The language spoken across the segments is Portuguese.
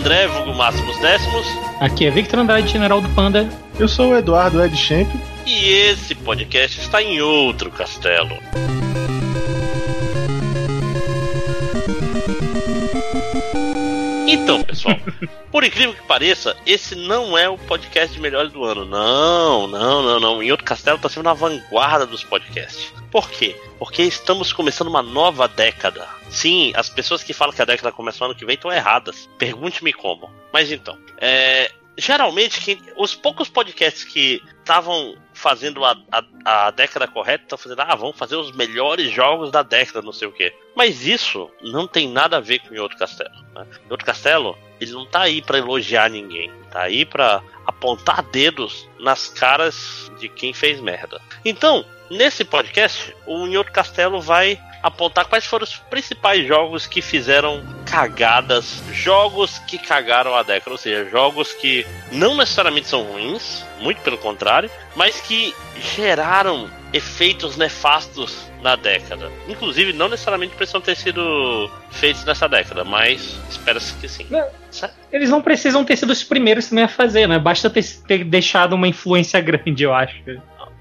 André, vulgo Máximos Décimos. Aqui é Victor Andrade, General do Panda. Eu sou o Eduardo Ed Champ. E esse podcast está em outro castelo. Então, pessoal, por incrível que pareça, esse não é o podcast de melhores do ano. Não, não, não, não. Em outro castelo está sendo na vanguarda dos podcasts. Por quê? Porque estamos começando uma nova década. Sim, as pessoas que falam que a década começa no ano que vem estão erradas. Pergunte-me como. Mas então, é, geralmente quem, os poucos podcasts que estavam fazendo a, a, a, década correta estão fazendo, ah, vamos fazer os melhores jogos da década, não sei o quê. Mas isso não tem nada a ver com o outro castelo. Né? O outro castelo, ele não tá aí para elogiar ninguém, tá aí para apontar dedos nas caras de quem fez merda. Então, nesse podcast, o Nhoto Castelo vai apontar quais foram os principais jogos que fizeram cagadas, jogos que cagaram a década, ou seja, jogos que não necessariamente são ruins, muito pelo contrário, mas que geraram efeitos nefastos na década. Inclusive, não necessariamente precisam ter sido feitos nessa década, mas espera-se que sim. Não, eles não precisam ter sido os primeiros também a fazer, né? Basta ter, ter deixado uma influência grande, eu acho.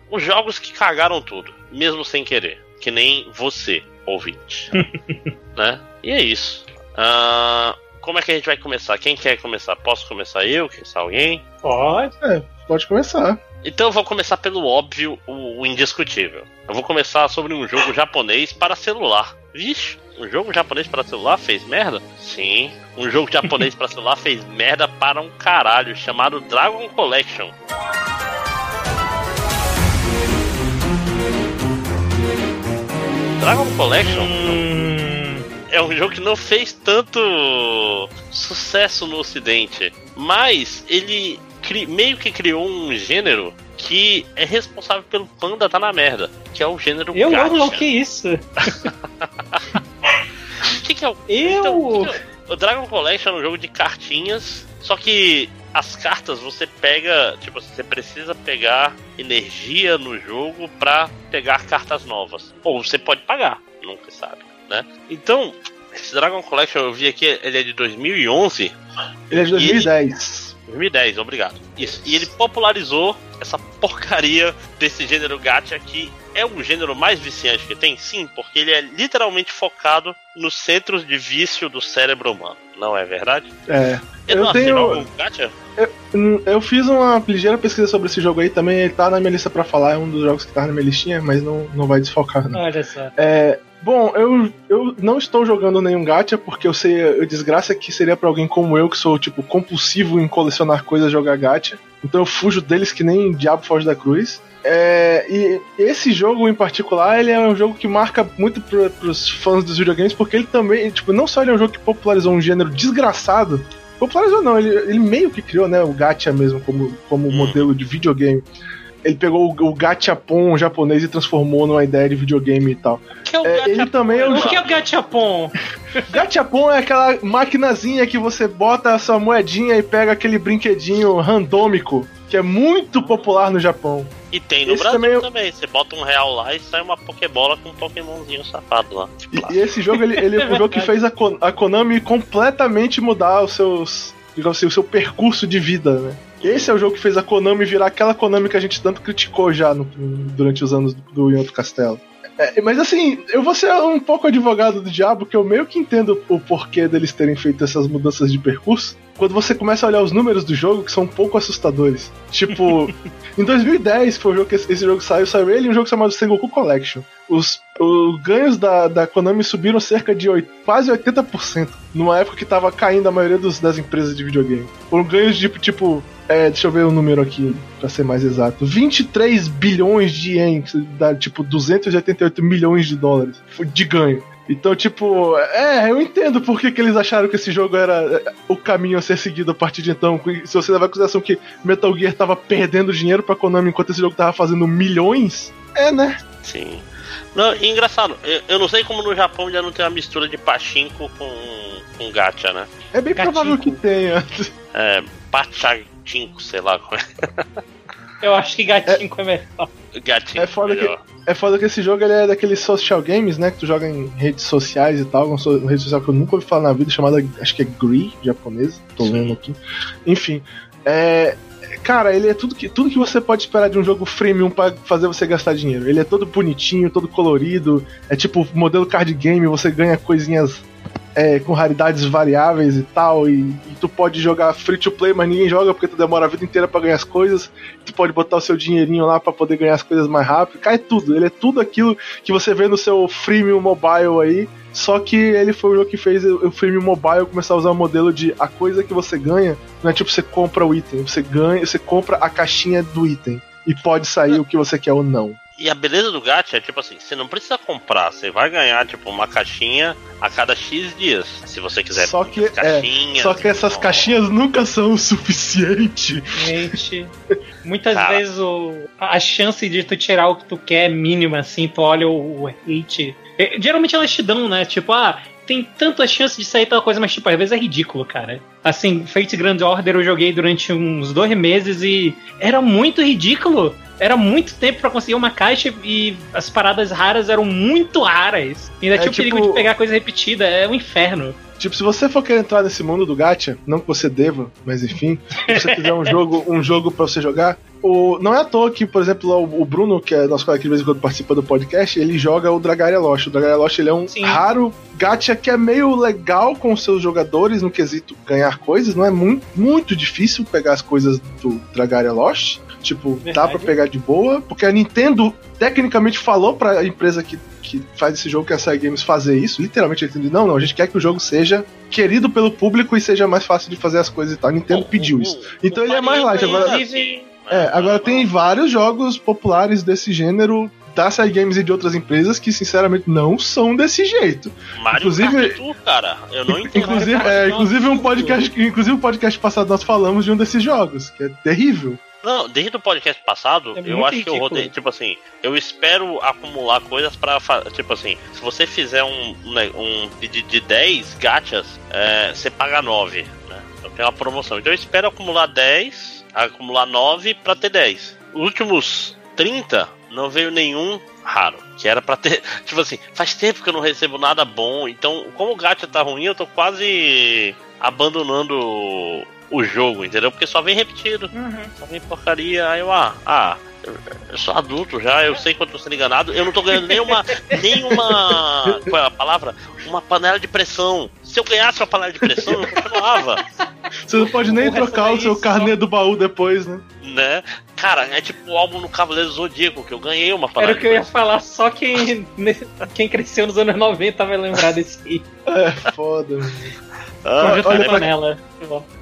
Os jogos que cagaram tudo, mesmo sem querer que nem você, ouvinte. né? E é isso. Uh, como é que a gente vai começar? Quem quer começar? Posso começar eu? Quer começar alguém? Pode. É, pode começar. Então eu vou começar pelo óbvio, o, o indiscutível. Eu vou começar sobre um jogo japonês para celular. Vixe, um jogo japonês para celular fez merda? Sim, um jogo japonês para celular fez merda para um caralho, chamado Dragon Collection. Dragon Collection hum... é um jogo que não fez tanto sucesso no ocidente, mas ele meio que criou um gênero que é responsável pelo panda tá na merda, que é o gênero Eu gacha. não, que isso? O que, que, é o... Eu... Então, que é o... o Dragon Collection é um jogo de cartinhas, só que as cartas você pega, tipo, você precisa pegar energia no jogo para pegar cartas novas. Ou você pode pagar, nunca sabe, né? Então, esse Dragon Collection eu vi aqui, ele é de 2011. Ele é de 2010. 2010, obrigado. Isso. E ele popularizou essa porcaria desse gênero gacha que é o gênero mais viciante que tem? Sim, porque ele é literalmente focado nos centros de vício do cérebro humano. Não é verdade? É. Eu, eu tenho. gacha? Eu, hum, eu, fiz uma ligeira pesquisa sobre esse jogo aí também. Ele tá na minha lista pra falar. É um dos jogos que tá na minha listinha, mas não, não vai desfocar. Não. Olha só. É, Bom, eu, eu não estou jogando nenhum gacha porque eu sei, eu desgraça que seria para alguém como eu que sou tipo compulsivo em colecionar coisas, jogar gacha. Então eu fujo deles que nem diabo foge da cruz. É, e esse jogo em particular, ele é um jogo que marca muito para pros fãs dos videogames, porque ele também, tipo, não só ele é um jogo que popularizou um gênero desgraçado, popularizou não, ele, ele meio que criou, né, o gacha mesmo como, como hum. modelo de videogame ele pegou o, o gachapon japonês e transformou numa ideia de videogame e tal. Que é o é, ele também é o, o que é o gachapon? gachapon é aquela maquinazinha que você bota a sua moedinha e pega aquele brinquedinho randômico, que é muito popular no Japão. E tem no esse Brasil também, é também, Você bota um real lá e sai uma Pokébola com um Pokémonzinho safado lá. E, e, esse jogo, ele, ele é um jogo que fez a, a Konami completamente mudar os seus, digamos assim, o seu percurso de vida, né? Esse é o jogo que fez a Konami virar aquela Konami que a gente tanto criticou já no, durante os anos do, do Castelo. É, mas assim, eu vou ser um pouco advogado do diabo, que eu meio que entendo o porquê deles terem feito essas mudanças de percurso. Quando você começa a olhar os números do jogo, que são um pouco assustadores. Tipo, em 2010 foi o jogo que esse, jogo saiu, saiu ele e um jogo chamado Sengoku Collection. Os, os ganhos da, da Konami subiram cerca de 8, quase 80%, numa época que tava caindo a maioria dos, das empresas de videogame. Foram ganhos de tipo é, deixa eu ver o número aqui, pra ser mais exato. 23 bilhões de ienes, dá tipo 288 milhões de dólares de ganho. Então, tipo, é, eu entendo por que, que eles acharam que esse jogo era é, o caminho a ser seguido a partir de então. Se você levar em consideração que Metal Gear tava perdendo dinheiro pra Konami enquanto esse jogo tava fazendo milhões, é, né? Sim. Não, e engraçado, eu, eu, não sei como no Japão já não tem uma mistura de pachinko com, com gacha, né? É bem provável que tenha. É, pachag 5, sei lá como é. Eu acho que gatinho é, é melhor. Gatinho é foda que É foda que esse jogo ele é daqueles social games, né? Que tu joga em redes sociais e tal. Uma rede social que eu nunca ouvi falar na vida, chamada, acho que é Gree, japonesa. Tô Sim. lendo aqui. Enfim. É, cara, ele é tudo que, tudo que você pode esperar de um jogo freemium para fazer você gastar dinheiro. Ele é todo bonitinho, todo colorido, é tipo modelo card game, você ganha coisinhas é, com raridades variáveis e tal, e, e, tu pode jogar free to play, mas ninguém joga porque tu demora a vida inteira para ganhar as coisas. Tu pode botar o seu dinheirinho lá para poder ganhar as coisas mais rápido. Cai tudo, ele é tudo aquilo que você vê no seu freemium mobile aí. Só que ele foi o jogo que fez o freemium mobile começar a usar o modelo de a coisa que você ganha, não é tipo você compra o item, você ganha, você compra a caixinha do item e pode sair o que você quer ou não. E a beleza do gacha é tipo assim, você não precisa comprar, você vai ganhar tipo uma caixinha a cada X dias, se você quiser. Só que, é, só que essas caixinhas nunca são o suficiente. Gente, muitas Cara. vezes o, a chance de tu tirar o que tu quer é mínima, assim, tu olha o, o hate. É, geralmente elas te dão, né? Tipo, ah, tem tanta chance de sair tal coisa, mas tipo, às vezes é ridículo, cara. Assim, Fate Grand Order eu joguei durante uns dois meses e era muito ridículo. Era muito tempo para conseguir uma caixa e as paradas raras eram muito raras. Ainda é, tinha o tipo... perigo de pegar coisa repetida, é um inferno. Tipo, se você for querer entrar nesse mundo do gacha, não que você deva, mas enfim, se você quiser um jogo, um jogo para você jogar, o, não é à toa que, por exemplo, o, Bruno, que é nosso colega que de vez em quando participa do podcast, ele joga o Dragaria Lost. O Dragaria Lost ele é um Sim. raro gacha que é meio legal com os seus jogadores no quesito ganhar coisas. Não é muito, muito difícil pegar as coisas do Dragaria Lost. Tipo, Verdade. dá pra pegar de boa, porque a Nintendo tecnicamente falou pra empresa que, que faz esse jogo, que é a SEGA Games, fazer isso. Literalmente, ele entendeu, não, não, a gente quer que o jogo seja querido pelo público e seja mais fácil de fazer as coisas e tal. A Nintendo pediu isso. Então ele é mais light. Agora, é, agora tem vários jogos populares desse gênero da SEGA Games e de outras empresas que, sinceramente, não são desse jeito. Mario inclusive, Kart, cara, eu não entendo. Inclusive, é, inclusive um podcast, inclusive um podcast passado nós falamos de um desses jogos, que é terrível. Não, desde o podcast passado, é eu acho ridículo. que eu rodei, tipo assim, eu espero acumular coisas pra, tipo assim, se você fizer um, um de, de 10 gachas, é, você paga 9, né? Eu tenho uma promoção. Então eu espero acumular 10, acumular 9 pra ter 10. Os últimos 30, não veio nenhum raro. Que era pra ter. Tipo assim, faz tempo que eu não recebo nada bom. Então, como o gacha tá ruim, eu tô quase abandonando o jogo, entendeu? Porque só vem repetido. Uhum. Só vem porcaria. Aí eu, ah, ah, eu sou adulto já, eu sei quanto tô sendo enganado. Eu não tô ganhando nenhuma. nenhuma. Qual é a palavra? Uma panela de pressão. Se eu ganhasse uma panela de pressão, eu continuava. Você não pode nem trocar o seu carnê do baú depois, né? Né? Cara, é tipo o álbum no Cavaleiro Zodíaco, que eu ganhei uma panela. Era o que eu ia falar, só quem, quem cresceu nos anos 90 vai lembrar desse aí. É, foda. Ah, olha, panela.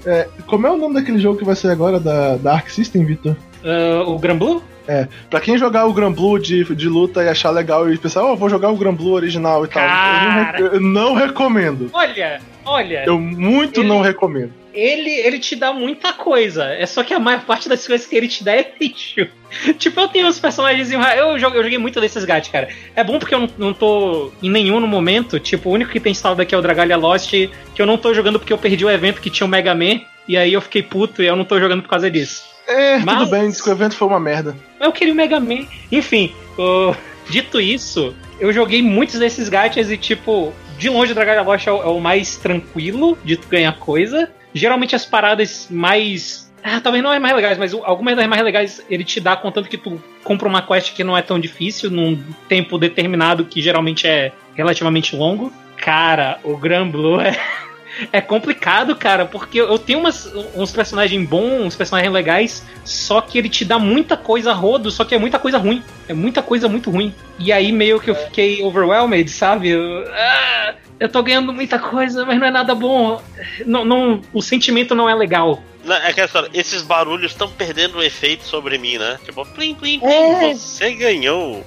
É, como é o nome daquele jogo que vai ser agora da, da Arc System, Victor? Uh, o Gran Blue? É, pra quem jogar o Gran Blue de, de luta e achar legal e pensar, ó, oh, vou jogar o Gran Blue original e Cara... tal, eu não, eu não recomendo. Olha, olha. Eu muito ele... não recomendo ele, ele te dá muita coisa. É só que a maior parte das coisas que ele te dá é lixo. tipo, eu tenho os personagens. Eu joguei, eu joguei muito desses gatos, cara. É bom porque eu não, não tô em nenhum no momento. Tipo, o único que tem instalado aqui é o Dragalia Lost, que eu não tô jogando porque eu perdi o evento que tinha o Mega Man. E aí eu fiquei puto e eu não tô jogando por causa disso. É, Mas, tudo bem, diz que o evento foi uma merda. Eu queria o Mega Man. Enfim, dito isso, eu joguei muitos desses gatos e, tipo, de longe o Dragalia Lost é o, é o mais tranquilo de tu ganhar coisa geralmente as paradas mais. Ah, talvez não é mais legais, mas algumas das mais legais ele te dá contanto que tu compra uma quest que não é tão difícil, num tempo determinado que geralmente é relativamente longo. Cara, o Gran Blue é. é complicado, cara, porque eu tenho umas, uns personagens bons, uns personagens legais, só que ele te dá muita coisa rodo, só que é muita coisa ruim. É muita coisa muito ruim. E aí meio que eu fiquei overwhelmed, sabe? Eu, ah, eu tô ganhando muita coisa, mas não é nada bom. Não, não, o sentimento não é legal. É que história, esses barulhos estão perdendo o efeito sobre mim, né? Tipo, plim, plim, plim, é. você ganhou.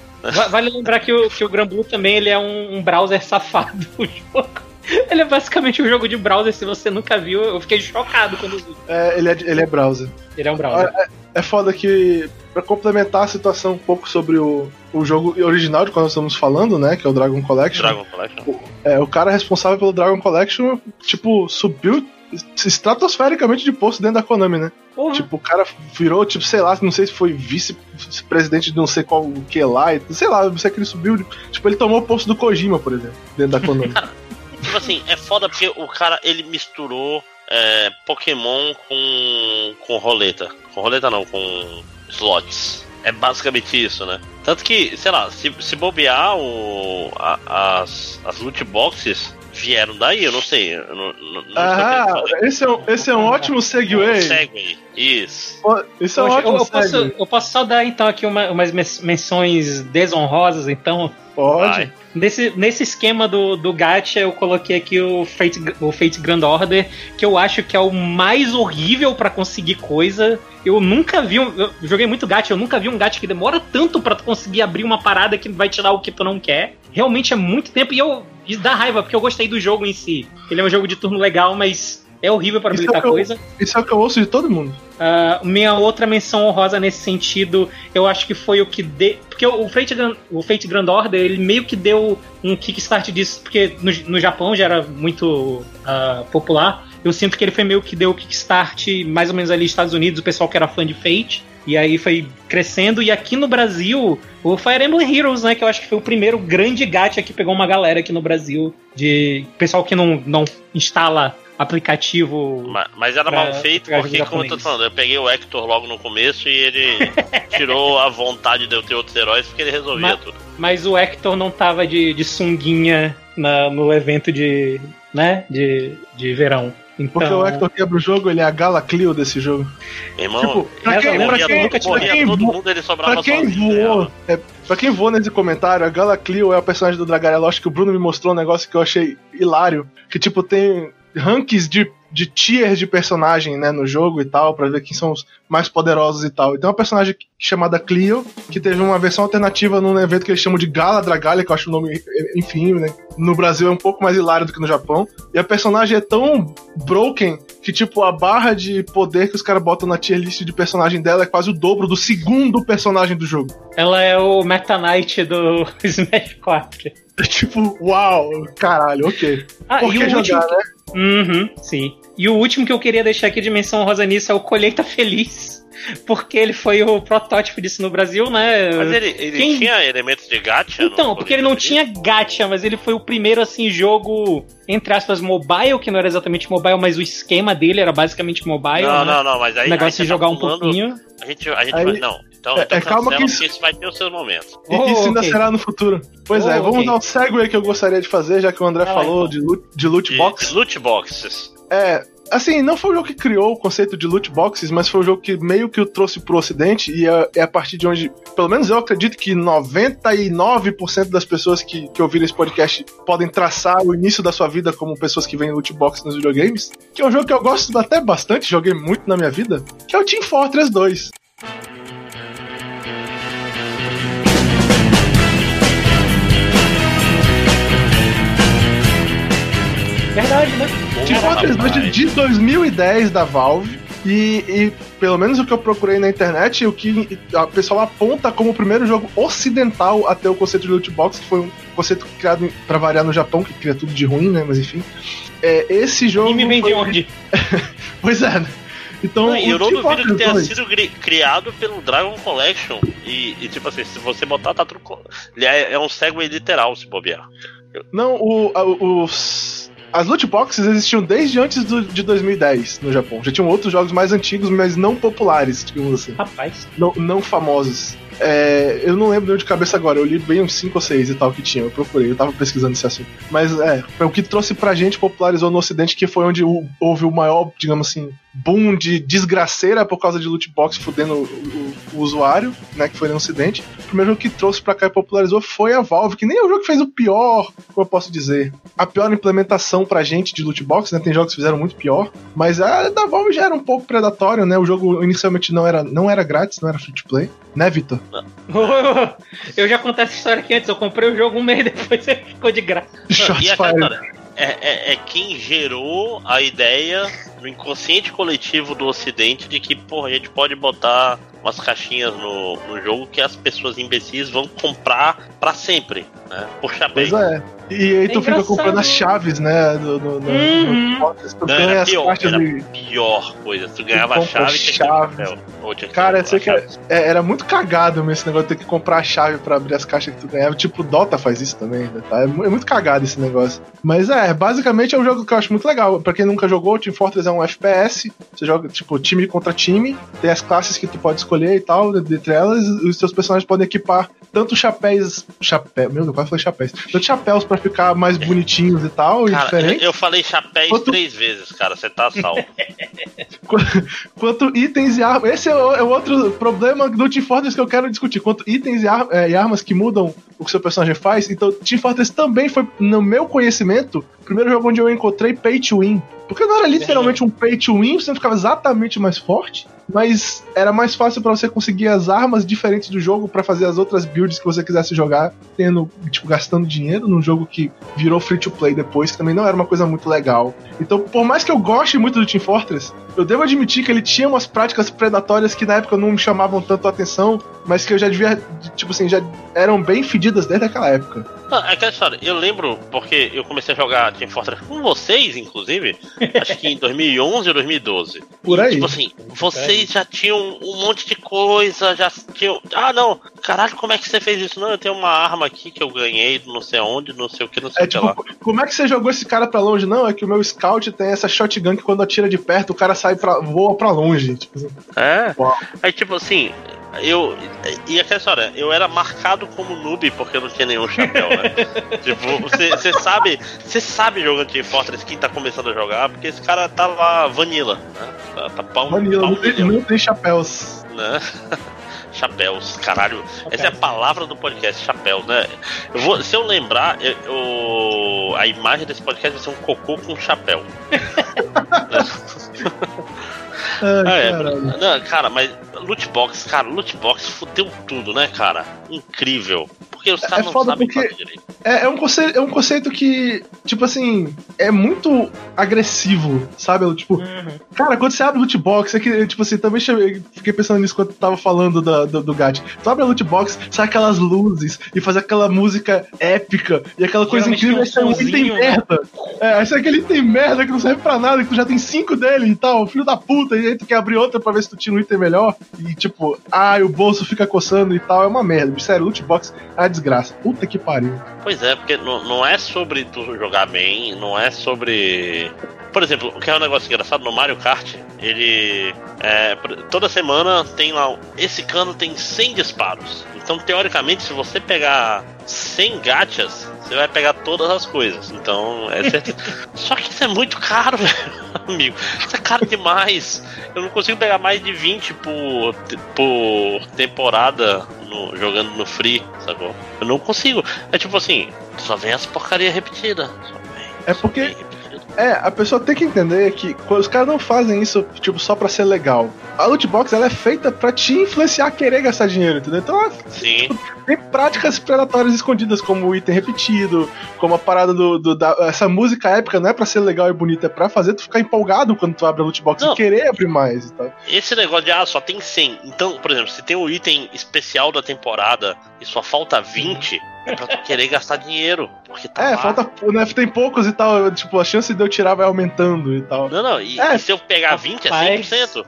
Vale lembrar que o, que o Granblue também ele é um, um browser safado, o jogo. Ele é basicamente um jogo de browser, se você nunca viu, eu fiquei chocado quando vi. É, ele é, ele é browser. Ele é um browser. É, é foda que, para complementar a situação um pouco sobre o, o jogo original de qual nós estamos falando, né, que é o Dragon Collection. Dragon Collection. O, é, o cara responsável pelo Dragon Collection, tipo, subiu estratosfericamente de posto dentro da Konami, né? Uhum. Tipo, o cara virou, tipo, sei lá, não sei se foi vice-presidente de não sei qual o que lá, sei lá, não sei que ele subiu. Tipo, ele tomou o posto do Kojima, por exemplo, dentro da Konami. tipo assim, é foda porque o cara, ele misturou é, Pokémon com, com roleta. Com roleta não, com slots. É basicamente isso, né? Tanto que, sei lá, se, se bobear o, a, as, as loot boxes vieram daí, eu não sei. Eu não, não, ah, esse é, um, esse é um ótimo segue. Um segue, isso. Isso é um ótimo eu, eu posso, eu posso só dar então aqui uma, umas menções desonrosas, então. Pode. Nesse, nesse esquema do, do gacha, eu coloquei aqui o Fate, o Fate Grand Order, que eu acho que é o mais horrível para conseguir coisa. Eu nunca vi um. Eu joguei muito gacha, eu nunca vi um gacha que demora tanto para conseguir abrir uma parada que vai tirar o que tu não quer. Realmente é muito tempo e eu. Isso dá raiva, porque eu gostei do jogo em si. Ele é um jogo de turno legal, mas é horrível para habilitar é coisa. isso é o que eu ouço de todo mundo. Uh, minha outra menção honrosa nesse sentido, eu acho que foi o que deu. Porque o Fate, o Fate Grand Order, ele meio que deu um kickstart disso, porque no, no Japão já era muito uh, popular. Eu sinto que ele foi meio que deu o kickstart, mais ou menos ali nos Estados Unidos, o pessoal que era fã de Fate. E aí foi crescendo. E aqui no Brasil, o Fire Emblem Heroes, né? Que eu acho que foi o primeiro grande gacha que pegou uma galera aqui no Brasil. De pessoal que não, não instala aplicativo. Mas, mas era pra, mal feito porque, como eu tô falando, eu peguei o Hector logo no começo e ele tirou a vontade de eu ter outros heróis porque ele resolvia mas, tudo. Mas o Hector não tava de, de sunguinha na, no evento de, né, de, de verão. Então... Porque o Hector quebra o jogo, ele é a Gala Clio desse jogo. Irmão, tipo, pra quem, pra quem, pra quem, todo mundo, ele sobrava pra quem voou, é, pra quem voou nesse comentário, a Gala Clio é o personagem do Dragarela. Acho que o Bruno me mostrou um negócio que eu achei hilário. Que tipo, tem rankings de, de tiers de personagem, né, no jogo e tal, para ver quem são os mais poderosos e tal. E tem uma personagem chamada Clio, que teve uma versão alternativa num evento que eles chamam de Gala Dragalha, que eu acho o nome, enfim, né, no Brasil é um pouco mais hilário do que no Japão. E a personagem é tão broken que, tipo, a barra de poder que os caras botam na tier list de personagem dela é quase o dobro do segundo personagem do jogo. Ela é o Meta Knight do Smash 4. É tipo, uau, caralho, ok. Ah, Por que jogar, último... né? Uhum, sim. E o último que eu queria deixar aqui de menção rosa nisso é o Colheita Feliz. Porque ele foi o protótipo disso no Brasil, né? Mas ele, ele Quem... tinha elementos de gacha? Então, porque ele não tinha gacha, mas ele foi o primeiro, assim, jogo, entre aspas, mobile, que não era exatamente mobile, mas o esquema dele era basicamente mobile. Não, né? não, não, mas aí. O negócio aí de jogar tá um pouquinho. A gente, a gente aí... vai. Não. Então, é, então é, calma que isso... isso vai ter o seu momento. Oh, isso ainda okay. será no futuro. Pois é, oh, é, vamos okay. dar um segue que eu gostaria de fazer, já que o André ah, falou então. de, loot, de loot box. De loot boxes. É, assim, não foi o jogo que criou o conceito de loot boxes, mas foi o jogo que meio que o trouxe pro ocidente e é, é a partir de onde, pelo menos eu acredito que 99% das pessoas que, que ouviram esse podcast podem traçar o início da sua vida como pessoas que veem loot boxes nos videogames, que é um jogo que eu gosto até bastante, joguei muito na minha vida, que é o Team Fortress 2. Verdade, né? Tipo uma Fortress de 2010 da Valve. E, e, pelo menos o que eu procurei na internet, o que a pessoa aponta como o primeiro jogo ocidental a ter o conceito de loot box, que foi um conceito criado para variar no Japão, que cria tudo de ruim, né? Mas enfim. É, esse jogo. E me vem foi... de onde? pois é, né? Então, não, eu não duvido que tenha sido criado pelo Dragon Collection. E, e, tipo assim, se você botar, tá tudo. É, é um segue literal se bobear. Não, o, o, os as loot boxes existiam desde antes do, de 2010 no Japão. Já tinham outros jogos mais antigos, mas não populares, digamos assim. Rapaz. Não, não famosos. É, eu não lembro de cabeça agora, eu li bem uns 5 ou 6 e tal que tinha, eu procurei, eu tava pesquisando esse assunto. Mas é, foi o que trouxe pra gente, popularizou no ocidente, que foi onde houve o maior, digamos assim, boom de desgraceira por causa de loot box fudendo o, o, o, usuário, né, que foi no ocidente. O primeiro jogo que trouxe pra cá e popularizou foi a Valve, que nem é o jogo que fez o pior, como eu posso dizer, a pior implementação pra gente de loot box, né, tem jogos que fizeram muito pior, mas a da Valve já era um pouco predatório, né, o jogo inicialmente não era, não era grátis, não era free to play, né, Vitor? eu já contei essa história aqui antes, eu comprei o jogo um mês depois ele ficou de graça. e a cara, é, é, é, quem gerou a ideia no inconsciente coletivo do ocidente de que, porra, a gente pode botar umas caixinhas no, no jogo que as pessoas imbecis vão comprar para sempre, né? Por chapéu. Pois é. E aí tu é fica comprando as chaves, né? Do, do, do, uhum. do tu Não, ganha as pior, caixas de. pior coisa. Tu ganhava a chave e chave. tinha que Cara, sei que é, era muito cagado esse negócio de ter que comprar a chave pra abrir as caixas que tu ganhava. Tipo, Dota faz isso também, né, tá? É, é muito cagado esse negócio. Mas é, basicamente é um jogo que eu acho muito legal. Pra quem nunca jogou, Team Fortress é um FPS. Você joga, tipo, time contra time. Tem as classes que tu pode escolher e tal, dentre elas. Os seus personagens podem equipar tanto chapéus. Chapéu. Meu Deus, quase falei chapéus. Tanto chapéus pra ficar mais bonitinhos e tal. Cara, e diferentes. Eu falei chapéus Quanto... três vezes, cara. Você tá salvo. Quanto itens e armas. Esse é o, é o, outro problema do Team Fortress que eu quero discutir. Quanto itens e, ar, é, e armas que mudam o que seu personagem faz. Então, Team Fortress também foi, no meu conhecimento, o primeiro jogo onde eu encontrei pay to win. Porque não era literalmente um pay to win, você não ficava exatamente mais forte mas era mais fácil para você conseguir as armas diferentes do jogo para fazer as outras builds que você quisesse jogar, tendo, tipo, gastando dinheiro num jogo que virou free to play depois, que também não era uma coisa muito legal. Então, por mais que eu goste muito do Team Fortress, eu devo admitir que ele tinha umas práticas predatórias que na época não me chamavam tanto a atenção, mas que eu já devia, tipo assim, já eram bem fedidas desde aquela época. Ah, é aquela história, eu lembro, porque eu comecei a jogar Team Fortress com vocês, inclusive, acho que em 2011 ou 2012. Por aí. E, tipo assim, vocês já tinham um monte de coisa, já tinham. Ah, não, caralho, como é que você fez isso? Não, eu tenho uma arma aqui que eu ganhei, não sei onde, não sei o que, não sei é, o tipo, que lá. Como é que você jogou esse cara pra longe? Não, é que o meu scout tem essa shotgun que quando atira de perto o cara sai pra. voa pra longe. Tipo assim. É. Uau. Aí, tipo assim, eu. E aquela história, eu era marcado como noob porque eu não tinha nenhum chapéu, né? tipo, você sabe. Você sabe jogando Team Fortress quem tá começando a jogar, porque esse cara tá lá vanilla, né? Tá, tá pau, vanilla, pau não, tem, não tem chapéus. Né? chapéus, caralho. Chapéus. Essa é a palavra do podcast, chapéus, né? Eu vou, se eu lembrar, eu, eu, a imagem desse podcast vai ser um cocô com chapéu. Ai, é, não, cara, mas loot box, cara, loot box fudeu tudo, né, cara? Incrível. Porque os é caras é não sabem fazer direito. É, é, um conceito, é um conceito que, tipo assim, é muito agressivo, sabe? Tipo, uhum. cara, quando você abre loot box, é que, tipo assim, também fiquei pensando nisso quando tava falando da, do, do GAT. Tu abre a loot box, sai aquelas luzes e faz aquela música épica e aquela coisa incrível, esse é um item né? merda. É, esse é aquele item merda que não serve pra nada, que tu já tem cinco dele e tal, filho da puta, e aí tu quer abrir outra pra ver se tu tira um item melhor. E tipo, ah, o bolso fica coçando e tal, é uma merda. Sério, loot box é uma desgraça. Puta que pariu. Pois é, porque não, não é sobre tu jogar bem, não é sobre. Por exemplo, o que é um negócio engraçado no Mario Kart, ele. É, toda semana tem lá. Esse cano tem 100 disparos. Então, teoricamente, se você pegar 100 gachas, você vai pegar todas as coisas. Então, é certeza. Só que isso é muito caro, amigo. Isso é caro demais. Eu não consigo pegar mais de 20 por, por temporada no, jogando no free, sacou? Eu não consigo. É tipo assim, só vem as porcaria repetidas. É porque é, a pessoa tem que entender que os caras não fazem isso, tipo, só pra ser legal. A loot box, ela é feita pra te influenciar a querer gastar dinheiro, entendeu? Então, Sim. Tipo, tem práticas predatórias escondidas, como o item repetido, como a parada do, do da, essa música épica não é pra ser legal e bonita, é pra fazer tu ficar empolgado quando tu abre a loot box não. e querer abrir mais e tal. Esse negócio de, ah, só tem 100. Então, por exemplo, se tem o item especial da temporada e só falta 20, é pra querer gastar dinheiro. Porque tá é, lá. falta. Né, tem poucos e tal. Tipo, a chance de eu tirar vai aumentando e tal. Não, não. E, é, e se eu pegar 20 é 100%.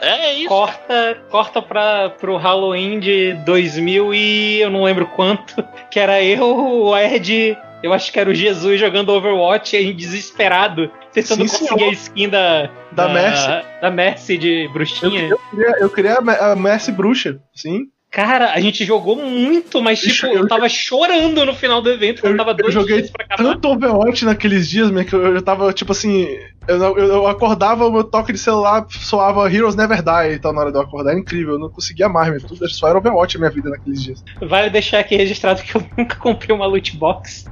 É, é isso. Corta, corta pra, pro Halloween de 2000 e eu não lembro quanto. Que era eu, o Ed. Eu acho que era o Jesus jogando Overwatch e desesperado, tentando Sim, conseguir senhor. a skin da, da, da Mercy. Da Mercy de bruxinha. Eu, eu, queria, eu queria a Mercy bruxa, sim. Cara, a gente jogou muito, mas tipo, eu, eu tava chorando no final do evento, eu, tava dois eu joguei dias pra acabar. Tanto Overwatch naqueles dias, que eu, eu tava, tipo assim, eu, eu, acordava, o meu toque de celular soava Heroes Never Die e tal na hora de eu acordar. É incrível, eu não conseguia mais, meu, tudo só era Overwatch a minha vida naqueles dias. Vale deixar aqui registrado que eu nunca comprei uma loot box,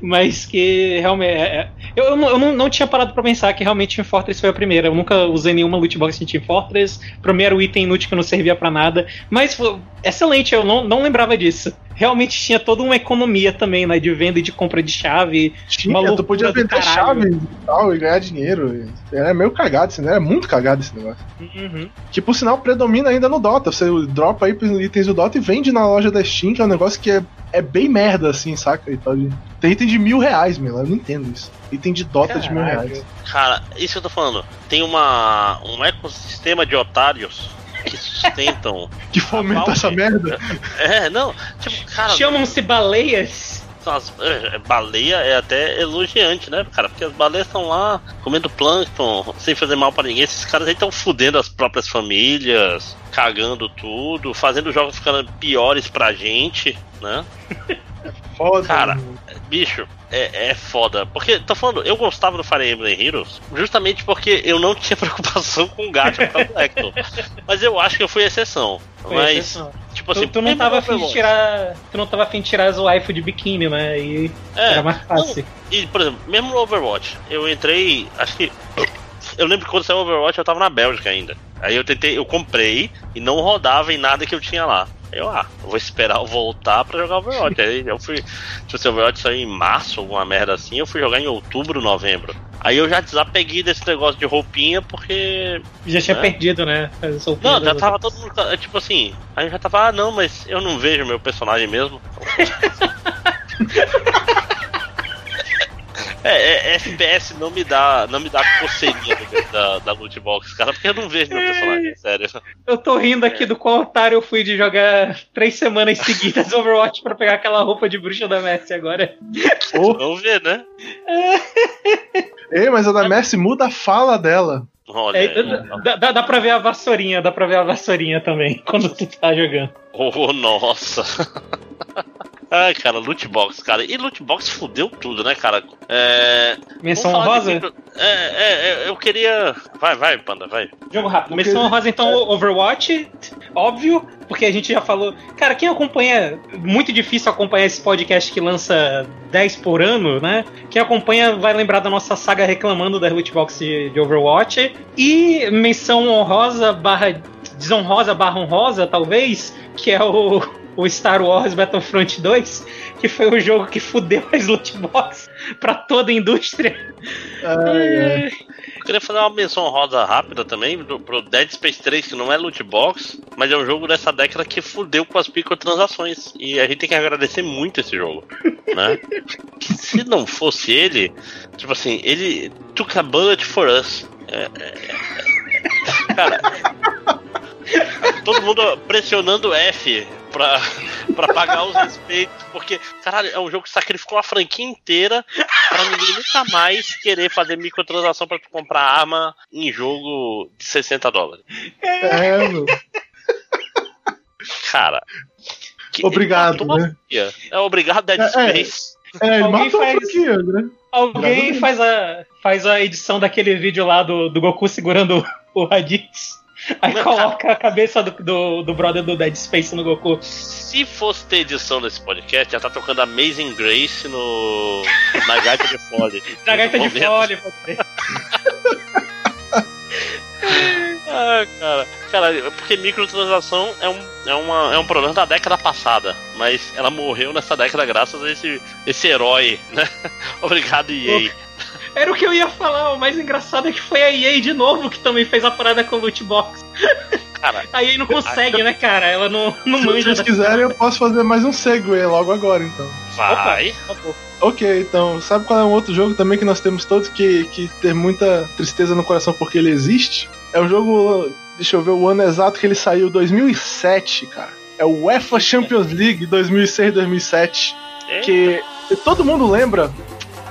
mas que realmente. É, é eu, eu, não, eu não, não, tinha parado pra pensar que realmente Team Fortress foi a primeira. Eu nunca usei nenhuma loot box em Team Fortress. Pra mim era item inútil que não servia para nada. Mas foi excelente, eu não, não lembrava disso. realmente tinha toda uma economia também, né? De venda e de compra de chave. Tinha, tu podia vender chave e tal e ganhar dinheiro. Era meio cagado esse negócio, era muito cagado esse negócio. Uhum. Que por sinal predomina ainda no Dota. Você dropa aí itens do Dota e vende na loja da Steam, que é um negócio que é, é bem merda, assim, saca? E tal. Tem item de mil reais, meu. Eu não entendo isso. Item de Dota Caraca. de mil reais. Cara, isso que eu tô falando. Tem uma, um ecossistema de otários que sustentam. que fomenta essa merda? É, não. Tipo, cara. Chamam-se baleias. As, é, baleia é até elogiante, né, cara? Porque as baleias estão lá comendo plâncton sem fazer mal para ninguém. Esses caras aí estão fudendo as próprias famílias, cagando tudo, fazendo os jogos ficando piores pra gente, né? Foda. Cara, bicho, é, é foda. Porque, tô falando, eu gostava do Fire Emblem Heroes justamente porque eu não tinha preocupação com o causa do Hector. Mas eu acho que eu fui exceção. Foi mas, exceção. tipo assim, tu, tu não tava afim de tirar. Tu não tava afim de tirar as waifu de biquíni, né? E é, era mais fácil. Não, e, por exemplo, mesmo no Overwatch, eu entrei. Acho que. Eu lembro que quando saiu o Overwatch eu tava na Bélgica ainda. Aí eu tentei, eu comprei e não rodava em nada que eu tinha lá. Eu, ah, vou esperar eu voltar pra jogar Overwatch. Aí eu fui. Se o Overwatch saiu em março, alguma merda assim, eu fui jogar em outubro, novembro. Aí eu já desapeguei desse negócio de roupinha porque. Já tinha né? perdido, né? Não, já tava todo mundo. Tipo assim, aí já tava, ah, não, mas eu não vejo meu personagem mesmo. É, é, FPS não me dá, não me dá coceirinha da, da loot box, cara, porque eu não vejo meu personagem, sério. Eu tô rindo aqui é. do qual otário eu fui de jogar três semanas seguidas Overwatch pra pegar aquela roupa de bruxa da Messi agora. Oh. Vamos ver, né? Ei, mas a da Messi muda a fala dela. Olha, é, dá, dá, dá pra ver a vassourinha, dá pra ver a vassourinha também, quando tu tá jogando. Oh, nossa. Ai, cara, loot box, cara. E loot box fudeu tudo, né, cara? É. Menção rosa? De... É, é, é, eu queria. Vai, vai, Panda, vai. Jogo rápido. Menção rosa, então, Overwatch, óbvio, porque a gente já falou. Cara, quem acompanha. Muito difícil acompanhar esse podcast que lança 10 por ano, né? Quem acompanha vai lembrar da nossa saga reclamando da loot box de, de Overwatch. E menção honrosa barra. Desonrosa barra honrosa, talvez, que é o o Star Wars Battlefront 2, que foi o jogo que fudeu as loot box pra toda a indústria. Ai, ai. Eu queria fazer uma menção rosa rápida também do, pro Dead Space 3, que não é loot box, mas é um jogo dessa década que fudeu com as microtransações. E a gente tem que agradecer muito esse jogo, né? Se não fosse ele, tipo assim, ele took a bullet for us. É, é, é, cara, todo mundo pressionando F pra, pra pagar os respeitos, porque, caralho, é um jogo que sacrificou a franquia inteira pra ninguém nunca mais querer fazer microtransação pra tu comprar arma em jogo de 60 dólares. É, meu. Cara. obrigado, né? É obrigado Dead é, é. Space. É, é alguém faz, franquia, né? alguém faz a, faz a edição daquele vídeo lá do, do Goku segurando o Raditz. Aí coloca a cabeça do, do, do, brother do Dead Space no Goku. Se fosse ter edição desse podcast, já tá tocando Amazing Grace no. na gaita de fole. na gaita de fole, ser. ah, cara. Cara, porque microtransação é um, é, uma, é um problema da década passada, mas ela morreu nessa década graças a esse, esse herói, né? Obrigado, EA. Era o que eu ia falar, o mais engraçado é que foi a EA de novo que também fez a parada com o loot box. Cara, a EA não consegue, né, cara? Ela não, não Se manja. Se vocês quiserem, eu posso fazer mais um segue logo agora, então. Vai. Opa, ok, então, sabe qual é um outro jogo também que nós temos todos que, que ter muita tristeza no coração porque ele existe? É um jogo, deixa eu ver o ano exato que ele saiu, 2007, cara. É o UEFA Champions League 2006-2007. Que todo mundo lembra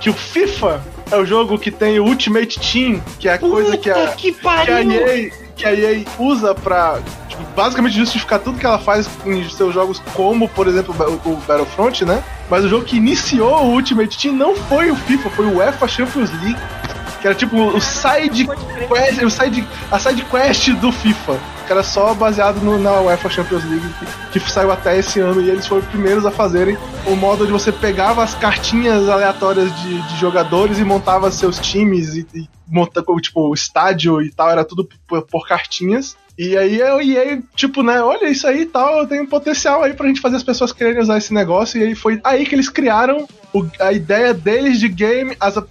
que o FIFA é o jogo que tem o Ultimate Team, que é a Puta coisa que a, que, que a EA, que a EA usa pra tipo, basicamente justificar tudo que ela faz em seus jogos, como, por exemplo, o Battlefront, né? Mas o jogo que iniciou o Ultimate Team não foi o FIFA, foi o UEFA Champions League. Que era tipo o side quest, o side, a side quest do FIFA que era só baseado no, na UEFA Champions League, que, que, saiu até esse ano, e eles foram os primeiros a fazerem o modo onde você pegava as cartinhas aleatórias de, de jogadores e montava seus times e, e montava, tipo, o estádio e tal, era tudo por, por cartinhas. E aí eu e aí, tipo, né, olha isso aí e tal, eu tenho potencial aí pra gente fazer as pessoas quererem usar esse negócio. E aí foi aí que eles criaram o, a ideia deles de game as a,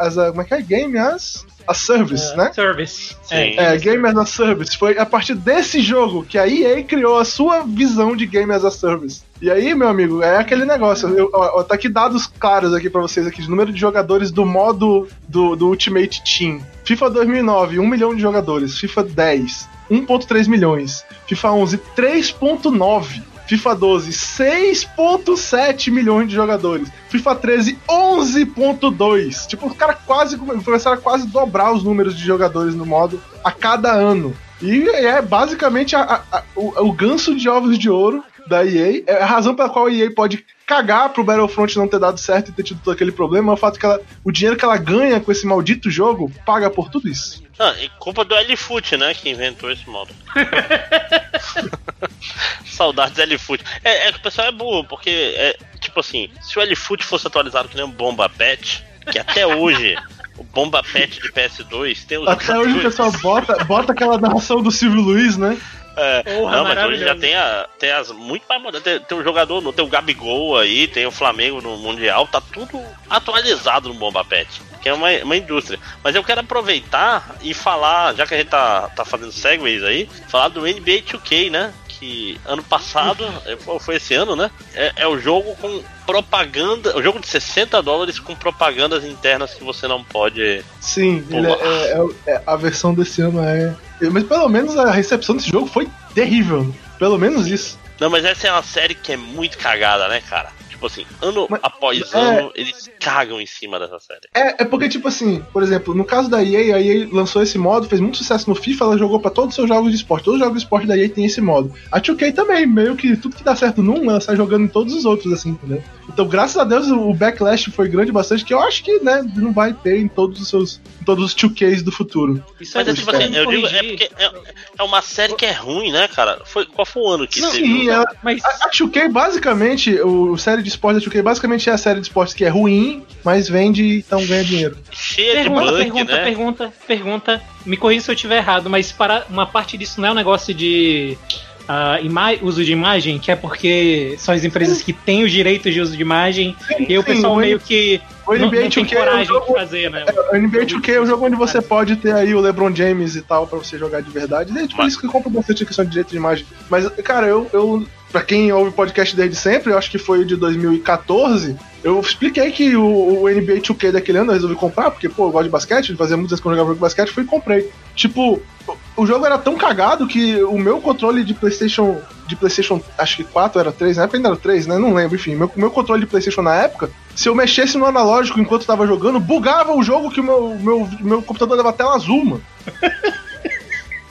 as a. Como é que é? Game as a service, É, né? Service. Sim. É, Game as a Service. Foi a partir desse jogo que a EA criou a sua visão de Game as a Service. E aí, meu amigo, é aquele negócio. Eu, ó, tá aqui dados claros aqui pra vocês aqui de número de jogadores do modo do, do Ultimate Team. FIFA 2009, 1 milhão de jogadores. FIFA 10, 1.3 milhões. FIFA 11, 3.9. FIFA 12, 6.7 milhões de jogadores. FIFA 13, 11.2. Tipo, os caras quase começaram a quase dobrar os números de jogadores no modo a cada ano. E é basicamente a- a- a- o, o ganso de ovos de ouro da EA. É a razão pela qual a EA pode cagar pro Battlefront não ter dado certo e ter tido todo aquele problema é o fato que ela, o dinheiro que ela ganha com esse maldito jogo paga por tudo isso. Ah, e culpa do L-Foot, né? Que inventou esse modo. Saudades do L-Foot. É, é que o pessoal é burro, porque é tipo assim, se o L-Foot fosse atualizado que nem um Bomba Pet, que até hoje o Bomba Pet de PS2 tem os Até hoje o pessoal bota, bota aquela narração do Silvio Luiz, né? É, Porra, não, mas hoje já tem, a, tem as muito mais modernas. Tem, tem um jogador, no- tem o Gabigol aí, tem o Flamengo no Mundial, tá tudo atualizado no Bomba Pet, que é uma, uma indústria. Mas eu quero aproveitar e falar, já que a gente tá, tá fazendo segways aí, falar do NBA 2K, né? Que ano passado, é, foi- esse ano, né? É, é o jogo com propaganda, o jogo de 60 dólares com propagandas internas que você não pode. Sim, é, é- é- a versão desse ano é. Mas pelo menos a recepção desse jogo foi terrível. Pelo menos isso. Não, mas essa é uma série que é muito cagada, né, cara? Tipo assim, ano Mas- após é. ano, eles cagam em cima dessa série. É, é porque, tipo assim, por exemplo, no caso da EA, a EA lançou esse modo, fez muito sucesso no FIFA, ela jogou pra todos os seus jogos de esporte. Todos os jogos de esporte da EA tem esse modo. A 2K também, meio que tudo que dá certo num, ela sai jogando em todos os outros, assim, entendeu? Então, graças a Deus, o backlash foi grande bastante, que eu acho que, né, não vai ter em todos os seus. em todos os 2Ks do futuro. Isso Mas é é tipo assim, eu digo, é porque é, é uma série que é ruim, né, cara? Foi, qual foi o ano que Não, teve? sim, ela, Mas A, a 2K, basicamente, o, o série de esporte da 2K, basicamente é a série de esportes que é ruim, mas vende, então ganha dinheiro. Cheia de pergunta, bug, pergunta, né? pergunta, pergunta. Me corrija se eu estiver errado, mas para uma parte disso não é um negócio de ima- uso de imagem, que é porque são as empresas que têm os direitos de uso de imagem e o Sim, pessoal o meio que O não, NBA não tem 2K é um jogo de fazer, né? O NBA 2K é um jogo onde você pode ter aí o LeBron James e tal pra você jogar de verdade. É por Mas- isso que eu compro bastante a questão de direito de imagem. Mas, cara, eu, eu. Pra quem ouve podcast desde sempre, eu acho que foi o de 2014. Eu expliquei que o, o NBA 2K daquele ano eu resolvi comprar, porque, pô, eu gosto de basquete, fazia muitas vezes que eu jogava basquete, fui e comprei. Tipo, o- o jogo era tão cagado que o meu controle de PlayStation. De PlayStation, acho que 4 era 3, na época ainda era 3, né? Não lembro, enfim. Meu, meu controle de PlayStation na época, se eu mexesse no analógico enquanto tava jogando, bugava o jogo que o meu, meu, meu computador dava tela azul, mano.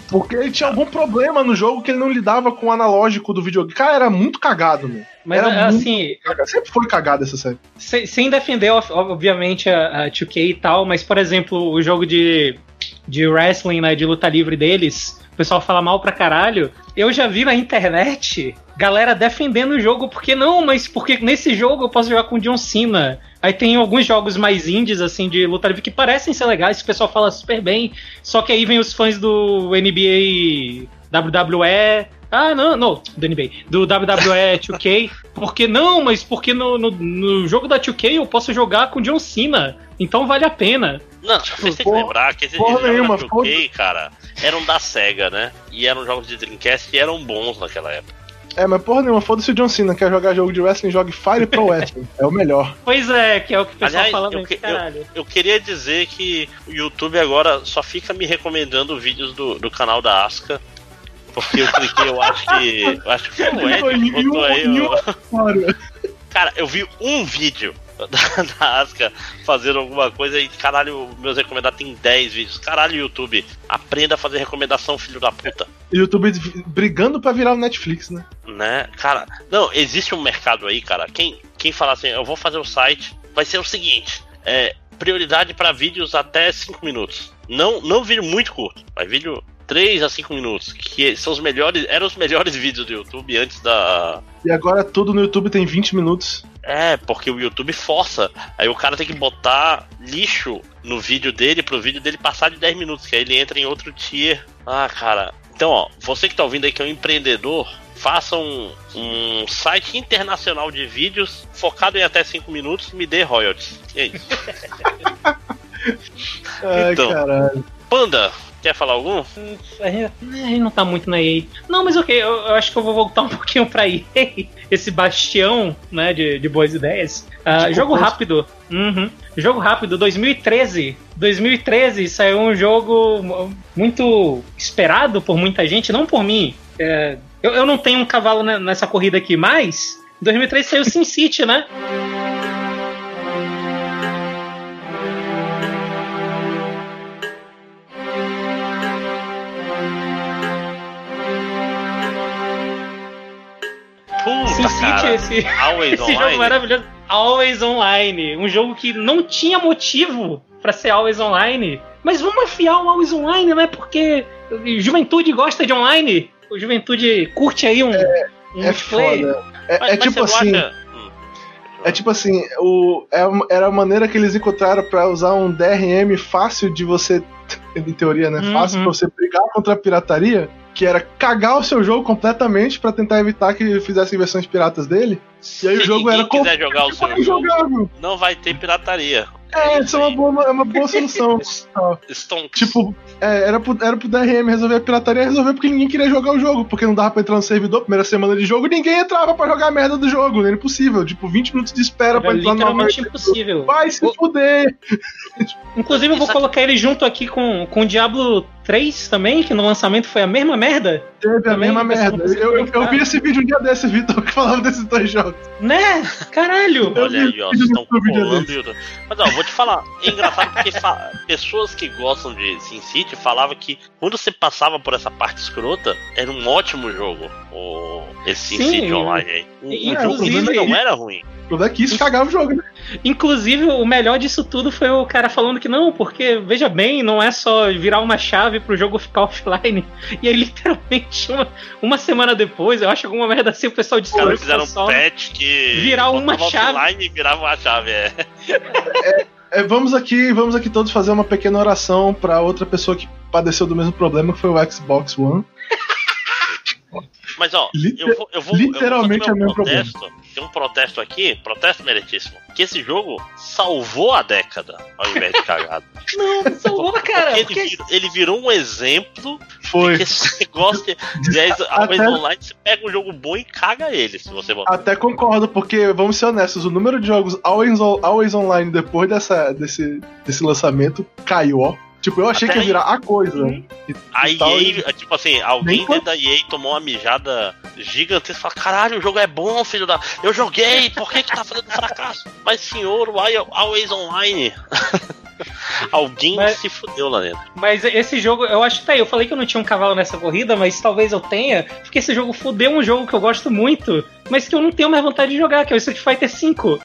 Porque ele tinha algum problema no jogo que ele não lidava com o analógico do videogame. Cara, era muito cagado, meu. Mas era assim, Cagado. Sempre foi cagado essa série. sem, sem defender, ob- obviamente, a, a 2K e tal, mas, por exemplo, o jogo de, de wrestling, né, de luta livre deles, o pessoal fala mal pra caralho. Eu já vi na internet galera defendendo o jogo, porque não, mas porque nesse jogo eu posso jogar com o John Cena. Aí tem alguns jogos mais indies, assim, de luta livre que parecem ser legais, que o pessoal fala super bem, só que aí vem os fãs do NBA WWE. Ah, não, não, do NBA. Do WWE 2K. Porque não, mas porque no, no, no jogo da 2K eu posso jogar com John Cena. Então vale a pena. Não, vocês têm que porra- lembrar que esses porra jogos nenhuma, da 2K, cara, eram da SEGA, né? E eram jogos de Dreamcast e eram bons naquela época. É, mas porra nenhuma, foda-se o John Cena, quer jogar jogo de wrestling, jogue Fire Pro Wrestling. É o melhor. Pois é, que é o que o pessoal Aliás, fala eu bem, que- caralho. Eu queria dizer que o YouTube agora só fica me recomendando vídeos do, do canal da Aska. Porque eu cliquei, eu acho que. Eu acho que foi o Ed que botou aí. Claro. Cara, eu vi um vídeo da, da Aska fazendo alguma coisa e caralho, meus recomendados tem 10 vídeos. Caralho, YouTube, aprenda a fazer recomendação, filho da puta. YouTube brigando pra virar o Netflix, né? Né? Cara, não, existe um mercado aí, cara. Quem, quem fala assim, eu vou fazer o site, vai ser o seguinte: é, prioridade para vídeos até 5 minutos. Não, não vídeo muito curto, mas vídeo 3 a 5 minutos, que são os melhores, eram os melhores vídeos do YouTube antes da, E agora tudo no YouTube tem 20 minutos. É, porque o YouTube força. Aí o cara tem que botar lixo no vídeo dele pro vídeo dele passar de 10 minutos, que aí ele entra em outro tier. Ah, cara. Então, ó, você que tá ouvindo aí que é um empreendedor, faça um, um site internacional de vídeos focado em até 5 minutos me dê royalties. E é isso. Ai, então, caralho. Panda, Quer falar algum? A gente, não tá muito na EA. Não, mas ok, eu, eu, acho que eu vou voltar um pouquinho pra EA. Esse bastião, né, de, de boas ideias. Uh, jogo rápido. Uhum. Jogo rápido, 2013. 2013 saiu um jogo muito esperado por muita gente, não por mim. É, eu, eu não tenho um cavalo nessa corrida aqui, mas 2013 saiu SimCity, né? SimCity, esse, Always esse jogo maravilhoso. Always Online. Um jogo que não tinha motivo para ser Always Online. Mas vamos afiar o Always Online, né? Porque juventude gosta de online. O juventude curte aí um, é, um é. Foda. É, mas, é mas tipo assim. É tipo assim, o, é, era a maneira que eles encontraram para usar um DRM fácil de você, em teoria, né? Uhum. Fácil pra você brigar contra a pirataria que era cagar o seu jogo completamente para tentar evitar que fizessem versões piratas dele. E aí Se o jogo era quiser jogar o seu jogo, não vai ter pirataria. É, isso é uma boa, é uma boa solução. tipo, é, era, pro, era pro DRM resolver a pirataria, resolver porque ninguém queria jogar o jogo, porque não dava pra entrar no servidor, primeira semana de jogo, ninguém entrava pra jogar a merda do jogo, era impossível. Tipo, 20 minutos de espera era pra entrar no Literalmente impossível. Vai se o... fuder! Inclusive, eu vou colocar ele junto aqui com, com o Diablo 3 também, que no lançamento foi a mesma merda. Teve também, a mesma merda. Eu, eu, eu, vi esse vídeo um dia desse, Vitor, que falava desses dois jogos. Né? Caralho! Olha aí, ó, vocês estão colando Mas ó, vou te falar, é engraçado porque pessoas que gostam de SimCity falavam que quando você passava por essa parte escrota, era um ótimo jogo. O, esse SimCity online aí. O, o jogo não era ruim. O é que isso cagava o jogo, né? Inclusive, o melhor disso tudo foi o cara falando que não, porque, veja bem, não é só virar uma chave pro jogo ficar offline. E aí, literalmente, uma, uma semana depois, eu acho alguma merda assim, o pessoal disse que fizeram um patch que virar uma chave. offline e virava uma chave, é. é, é. vamos aqui, vamos aqui todos fazer uma pequena oração para outra pessoa que padeceu do mesmo problema, que foi o Xbox One. Mas ó, Liter eu vou, eu vou, literalmente eu vou é o meu protesto. problema. Tem um protesto aqui, protesto meritíssimo. Que esse jogo salvou a década ao invés de cagado. não, não salvou, cara. Porque porque... Ele, virou, ele, virou, um exemplo Foi. de que esse negócio de 10 Até... online, você pega um jogo bom e caga ele, se você botar. Até concordo, porque, vamos ser honestos, o número de jogos always, always online depois dessa, desse, desse lançamento caiu, ó. Tipo, eu achei Até que ia virar a coisa. Uhum. E, a e EA, tal, tipo assim, alguém dentro da EA tomou uma mijada gigantesca e falou: caralho, o jogo é bom, filho da. Eu joguei, por que, que tá fazendo fracasso? Mas senhor, why always online? Alguém mas, se fudeu lá dentro. Mas esse jogo, eu acho que tá aí. Eu falei que eu não tinha um cavalo nessa corrida, mas talvez eu tenha, porque esse jogo fudeu um jogo que eu gosto muito, mas que eu não tenho mais vontade de jogar, que é o Street Fighter V.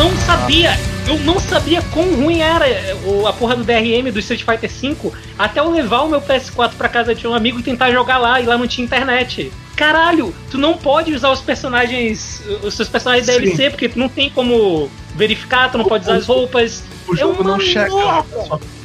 não sabia, eu não sabia quão ruim era a porra do DRM do Street Fighter V até eu levar o meu PS4 pra casa de um amigo e tentar jogar lá, e lá não tinha internet. Caralho, tu não pode usar os personagens, os seus personagens Sim. DLC, porque tu não tem como verificar, tu não pode usar as roupas. O jogo é não checa.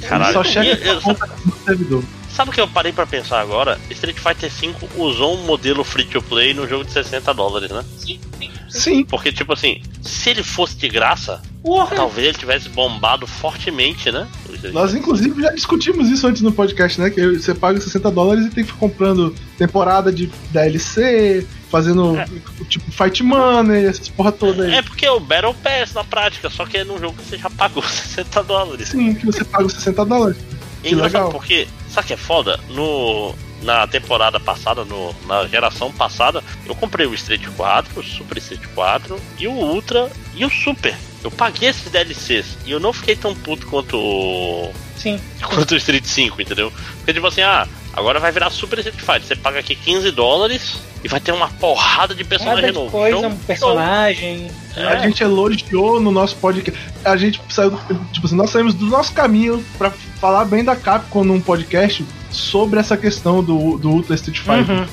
Caralho, só checa eu, eu, servidor. Sabe o que eu parei para pensar agora? Street Fighter V usou um modelo free to play no jogo de 60 dólares, né? Sim, sim. sim. Porque, tipo assim, se ele fosse de graça, Porra. talvez ele tivesse bombado fortemente, né? Nós, inclusive, já discutimos isso antes no podcast, né? Que você paga 60 dólares e tem que ficar comprando temporada de DLC, fazendo é. tipo Fight Money, essas porra toda aí. É porque é o Battle Pass na prática, só que é num jogo que você já pagou 60 dólares. Sim, que você paga 60 dólares. É engraçado porque, sabe que é foda? No, na temporada passada, no, na geração passada, eu comprei o Street 4, o Super Street 4 e o Ultra e o Super. Eu paguei esses DLCs e eu não fiquei tão puto quanto o. Sim. Quanto o Street 5, entendeu? Porque tipo assim, ah, agora vai virar Super Street Fighter. Você paga aqui 15 dólares e vai ter uma porrada de personagem novo. Coisa, então, um personagem. É. A gente elogiou no nosso podcast. A gente saiu, tipo assim, nós saímos do nosso caminho para falar bem da Capcom num podcast sobre essa questão do, do Ultra Street Fighter. Uhum.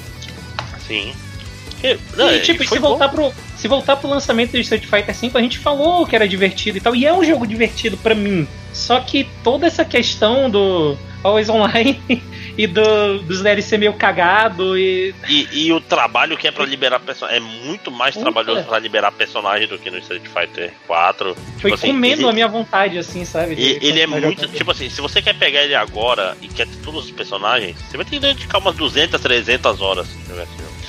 Sim. E, não, e tipo, se voltar, pro, se voltar pro lançamento do Street Fighter V, a gente falou que era divertido e tal, e é um jogo divertido para mim. Só que toda essa questão do Always Online e do, dos DLC meio cagado e... e. E, o trabalho que é para liberar personagem. É muito mais Puta. trabalhoso para liberar personagem do que no Street Fighter 4. Foi tipo assim, comendo ele, a minha vontade, assim, sabe? ele é muito. Tipo assim, se você quer pegar ele agora e quer ter todos os personagens, você vai ter que dedicar umas 200, 300 horas.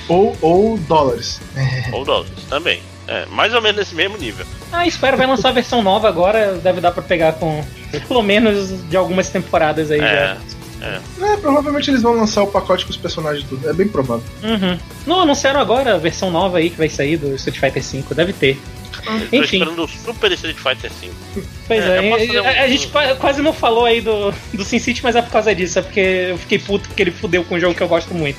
Ou, ou dólares. ou dólares, também. É, mais ou menos nesse mesmo nível. Ah, espero vai lançar a versão nova agora, deve dar para pegar com pelo menos de algumas temporadas aí é. já. É. é. provavelmente eles vão lançar o pacote com os personagens tudo. É bem provável. Uhum. Não, anunciaram agora a versão nova aí que vai sair do Street Fighter V. Deve ter. Enfim. Tô esperando o Super Street Fighter V. Pois é, é um... a, gente quase não falou aí do, do Sin City, mas é por causa disso. É porque eu fiquei puto porque ele fudeu com um jogo que eu gosto muito.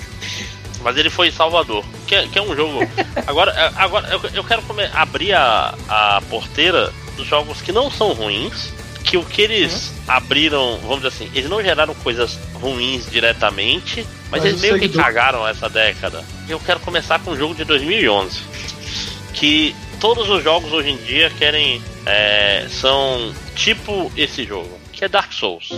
Mas ele foi em Salvador, que é, que é um jogo. agora, é, agora eu, eu quero abrir a, a porteira dos jogos que não são ruins, que o que eles uhum. abriram, vamos dizer assim, eles não geraram coisas ruins diretamente, mas, mas eles meio que cagaram essa década. Eu quero começar com um jogo de 2011, que todos os jogos hoje em dia querem é, são tipo esse jogo, que é Dark Souls.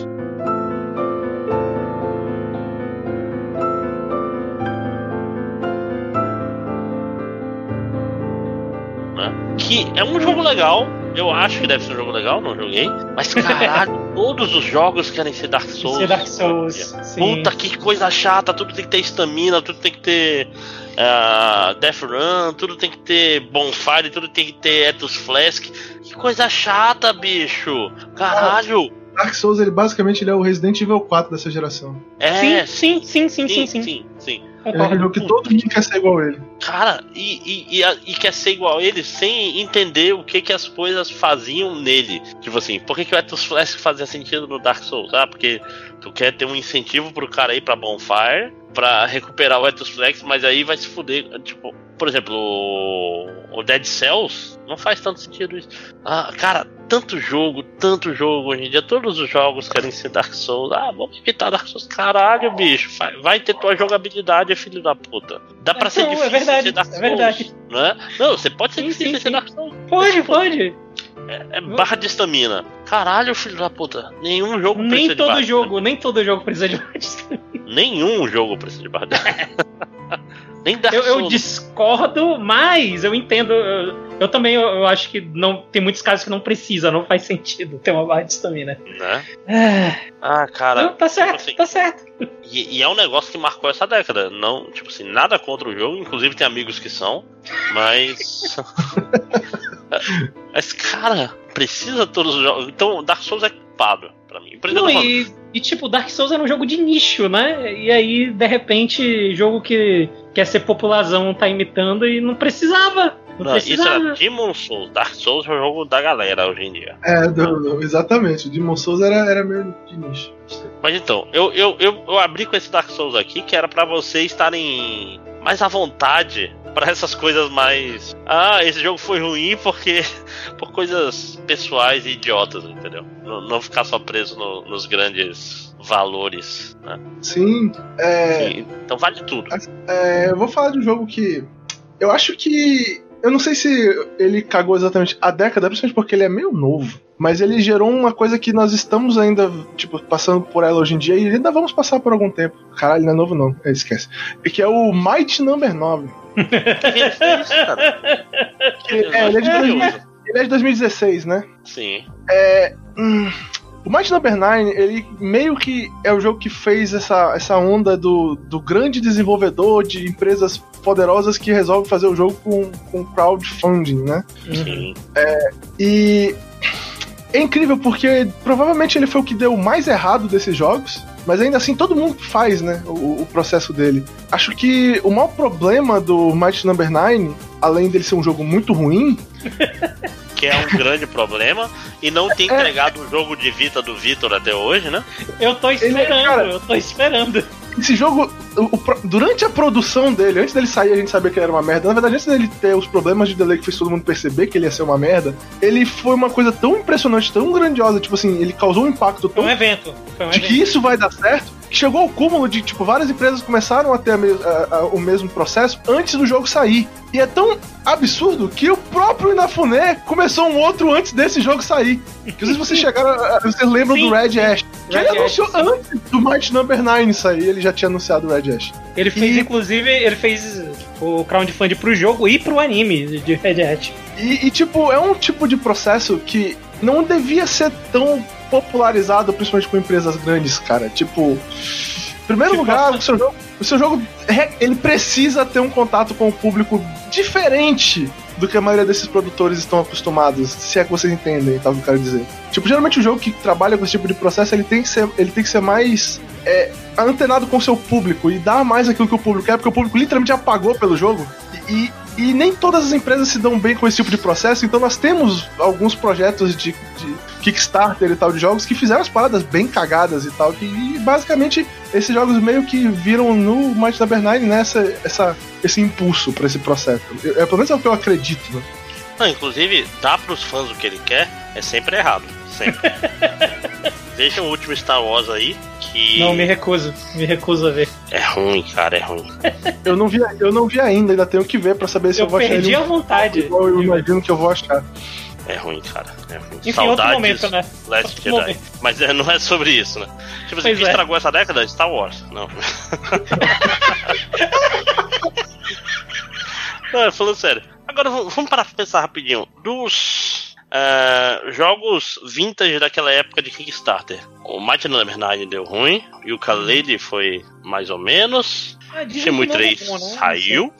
Né? Que é um jogo legal, eu acho que deve ser um jogo legal, não joguei. Mas caralho, todos os jogos querem ser Dark Souls. Ser Dark Souls. Puta que coisa chata, tudo tem que ter estamina, tudo tem que ter uh, Death Run, tudo tem que ter Bonfire, tudo tem que ter Ethos Flask. Que coisa chata, bicho. Caralho. Dark Souls, ele basicamente ele é o Resident Evil 4 dessa geração. É, sim, sim, sim, sim, sim. sim, sim, sim. É um jogo que todo mundo quer ser igual a ele. Cara, e, e, e, e, quer ser igual a ele sem entender o que, que as coisas faziam nele. Tipo assim, por que, que o Ethos Flask fazia sentido no Dark Souls? Ah, porque tu quer ter um incentivo pro cara ir pra Bonfire pra recuperar o Ethos Flex, mas aí vai se fuder. Tipo, por exemplo, o, Dead Cells não faz tanto sentido isso. Ah, cara, tanto jogo, tanto jogo hoje em dia, todos os jogos querem ser Dark Souls. Ah, vamos evitar Dark Souls. Caralho, bicho, vai, ter tua jogabilidade, filho da puta. Dá pra ser é difícil é verdade, ser Dark Souls. É verdade. Não, é? não, você pode ser sim, difícil sim, ser sim. Dark Souls. Pode, pode. É, é, barra de estamina. Caralho, filho da puta. Nenhum jogo nem precisa todo de jogo, Nem todo jogo precisa de barra de estamina. Nenhum jogo precisa de barra de estamina. Nem Dark eu, eu discordo, mas eu entendo. Eu, eu também eu, eu, acho que não tem muitos casos que não precisa, não faz sentido ter uma barra de estamina. Né? É. Ah, cara. Não, tá certo, tipo assim, tá certo. E, e, é um negócio que marcou essa década. Não, tipo assim, nada contra o jogo, inclusive tem amigos que são, mas. cara, precisa todos os jogos. Então, Dark Souls é culpado pra mim. Não, e, e, tipo, Dark Souls era um jogo de nicho, né? E aí, de repente, jogo que quer ser popularzão tá imitando e não precisava. Não, não isso era Demon Souls. Dark Souls é o jogo da galera hoje em dia. É, do, do, exatamente. O Demon Souls era, era meio de nicho. Mas então, eu, eu, eu, eu abri com esse Dark Souls aqui que era para vocês estarem mais à vontade para essas coisas mais. Ah, esse jogo foi ruim porque. por coisas pessoais e idiotas, entendeu? Não, não ficar só preso no, nos grandes valores. Né? Sim, é... Sim, então vale tudo. É, eu vou falar de um jogo que eu acho que eu não sei se ele cagou exatamente a década, principalmente porque ele é meio novo. Mas ele gerou uma coisa que nós estamos ainda, tipo, passando por ela hoje em dia e ainda vamos passar por algum tempo. Caralho, não é novo não, é, esquece. E que é o Might Number 9. que, é, ele, é de 2000, ele é de 2016, né? Sim. É. Hum, o Might Number 9, ele meio que é o jogo que fez essa, essa onda do, do grande desenvolvedor de empresas poderosas que resolve fazer o jogo com, com crowdfunding, né? Uhum. É, e é incrível porque provavelmente ele foi o que deu mais errado desses jogos. Mas ainda assim, todo mundo faz, né? O, o processo dele. Acho que o maior problema do Might Number 9, além dele ser um jogo muito ruim, que é um grande problema, e não tem entregado o jogo de Vita do Vitor até hoje, né? Eu tô esperando, cara, eu tô esperando. Esse jogo, o, o, durante a produção dele, antes dele sair, a gente sabia que ele era uma merda. Na verdade, antes dele ter os problemas de delay que fez todo mundo perceber que ele ia ser uma merda, ele foi uma coisa tão impressionante, tão grandiosa, tipo assim, ele causou um impacto tão. Foi um evento. Foi um de evento. que isso vai dar certo chegou ao cúmulo de, tipo, várias empresas começaram a ter a a, a, o mesmo processo antes do jogo sair. E é tão absurdo que o próprio Inafune começou um outro antes desse jogo sair. Que se vocês chegaram. Vocês lembram Sim. do Red Ash. Que Red ele anunciou Ash, antes do Might Number 9 sair, ele já tinha anunciado o Red Ash. Ele fez, e... inclusive, ele fez o crowdfunding pro jogo e pro anime de Red Ash. E, e, tipo, é um tipo de processo que não devia ser tão popularizado, principalmente com empresas grandes, cara. Tipo, em primeiro tipo, lugar, o seu jogo, o seu jogo ele precisa ter um contato com o público diferente do que a maioria desses produtores estão acostumados, se é que vocês entendem, tá o que eu quero dizer. Tipo, geralmente o jogo que trabalha com esse tipo de processo, ele tem que ser, ele tem que ser mais é, antenado com o seu público e dar mais aquilo que o público quer, porque o público literalmente já pagou pelo jogo. E, e nem todas as empresas se dão bem com esse tipo de processo, então nós temos alguns projetos de, de Kickstarter e tal de jogos que fizeram as paradas bem cagadas e tal, que e basicamente esses jogos meio que viram no Might Number 9 né, essa, essa, esse impulso para esse processo. É pelo menos é o que eu acredito, né? Não, inclusive, dar pros fãs o que ele quer é sempre errado. Sempre. Veja o último Star Wars aí, que. Não, me recuso. Me recuso a ver. É ruim, cara, é ruim. eu, não vi, eu não vi ainda, ainda tenho que ver para saber se eu, eu vou achar. Eu perdi a vontade. Eu imagino que eu vou achar. É ruim, cara. É ruim. Enfim, Saudades, outro momento, né? Last Jedi. Momento. Mas é, não é sobre isso, né? Tipo assim, o que é. estragou essa década? Star Wars. Não. não, falando sério. Agora vamos parar pra pensar rapidinho. Dos Uh, jogos vintage daquela época de Kickstarter. O Mighty Number 9 deu ruim, e o Kaledi foi mais ou menos. Ah, Shenmue 3 bom, né? saiu.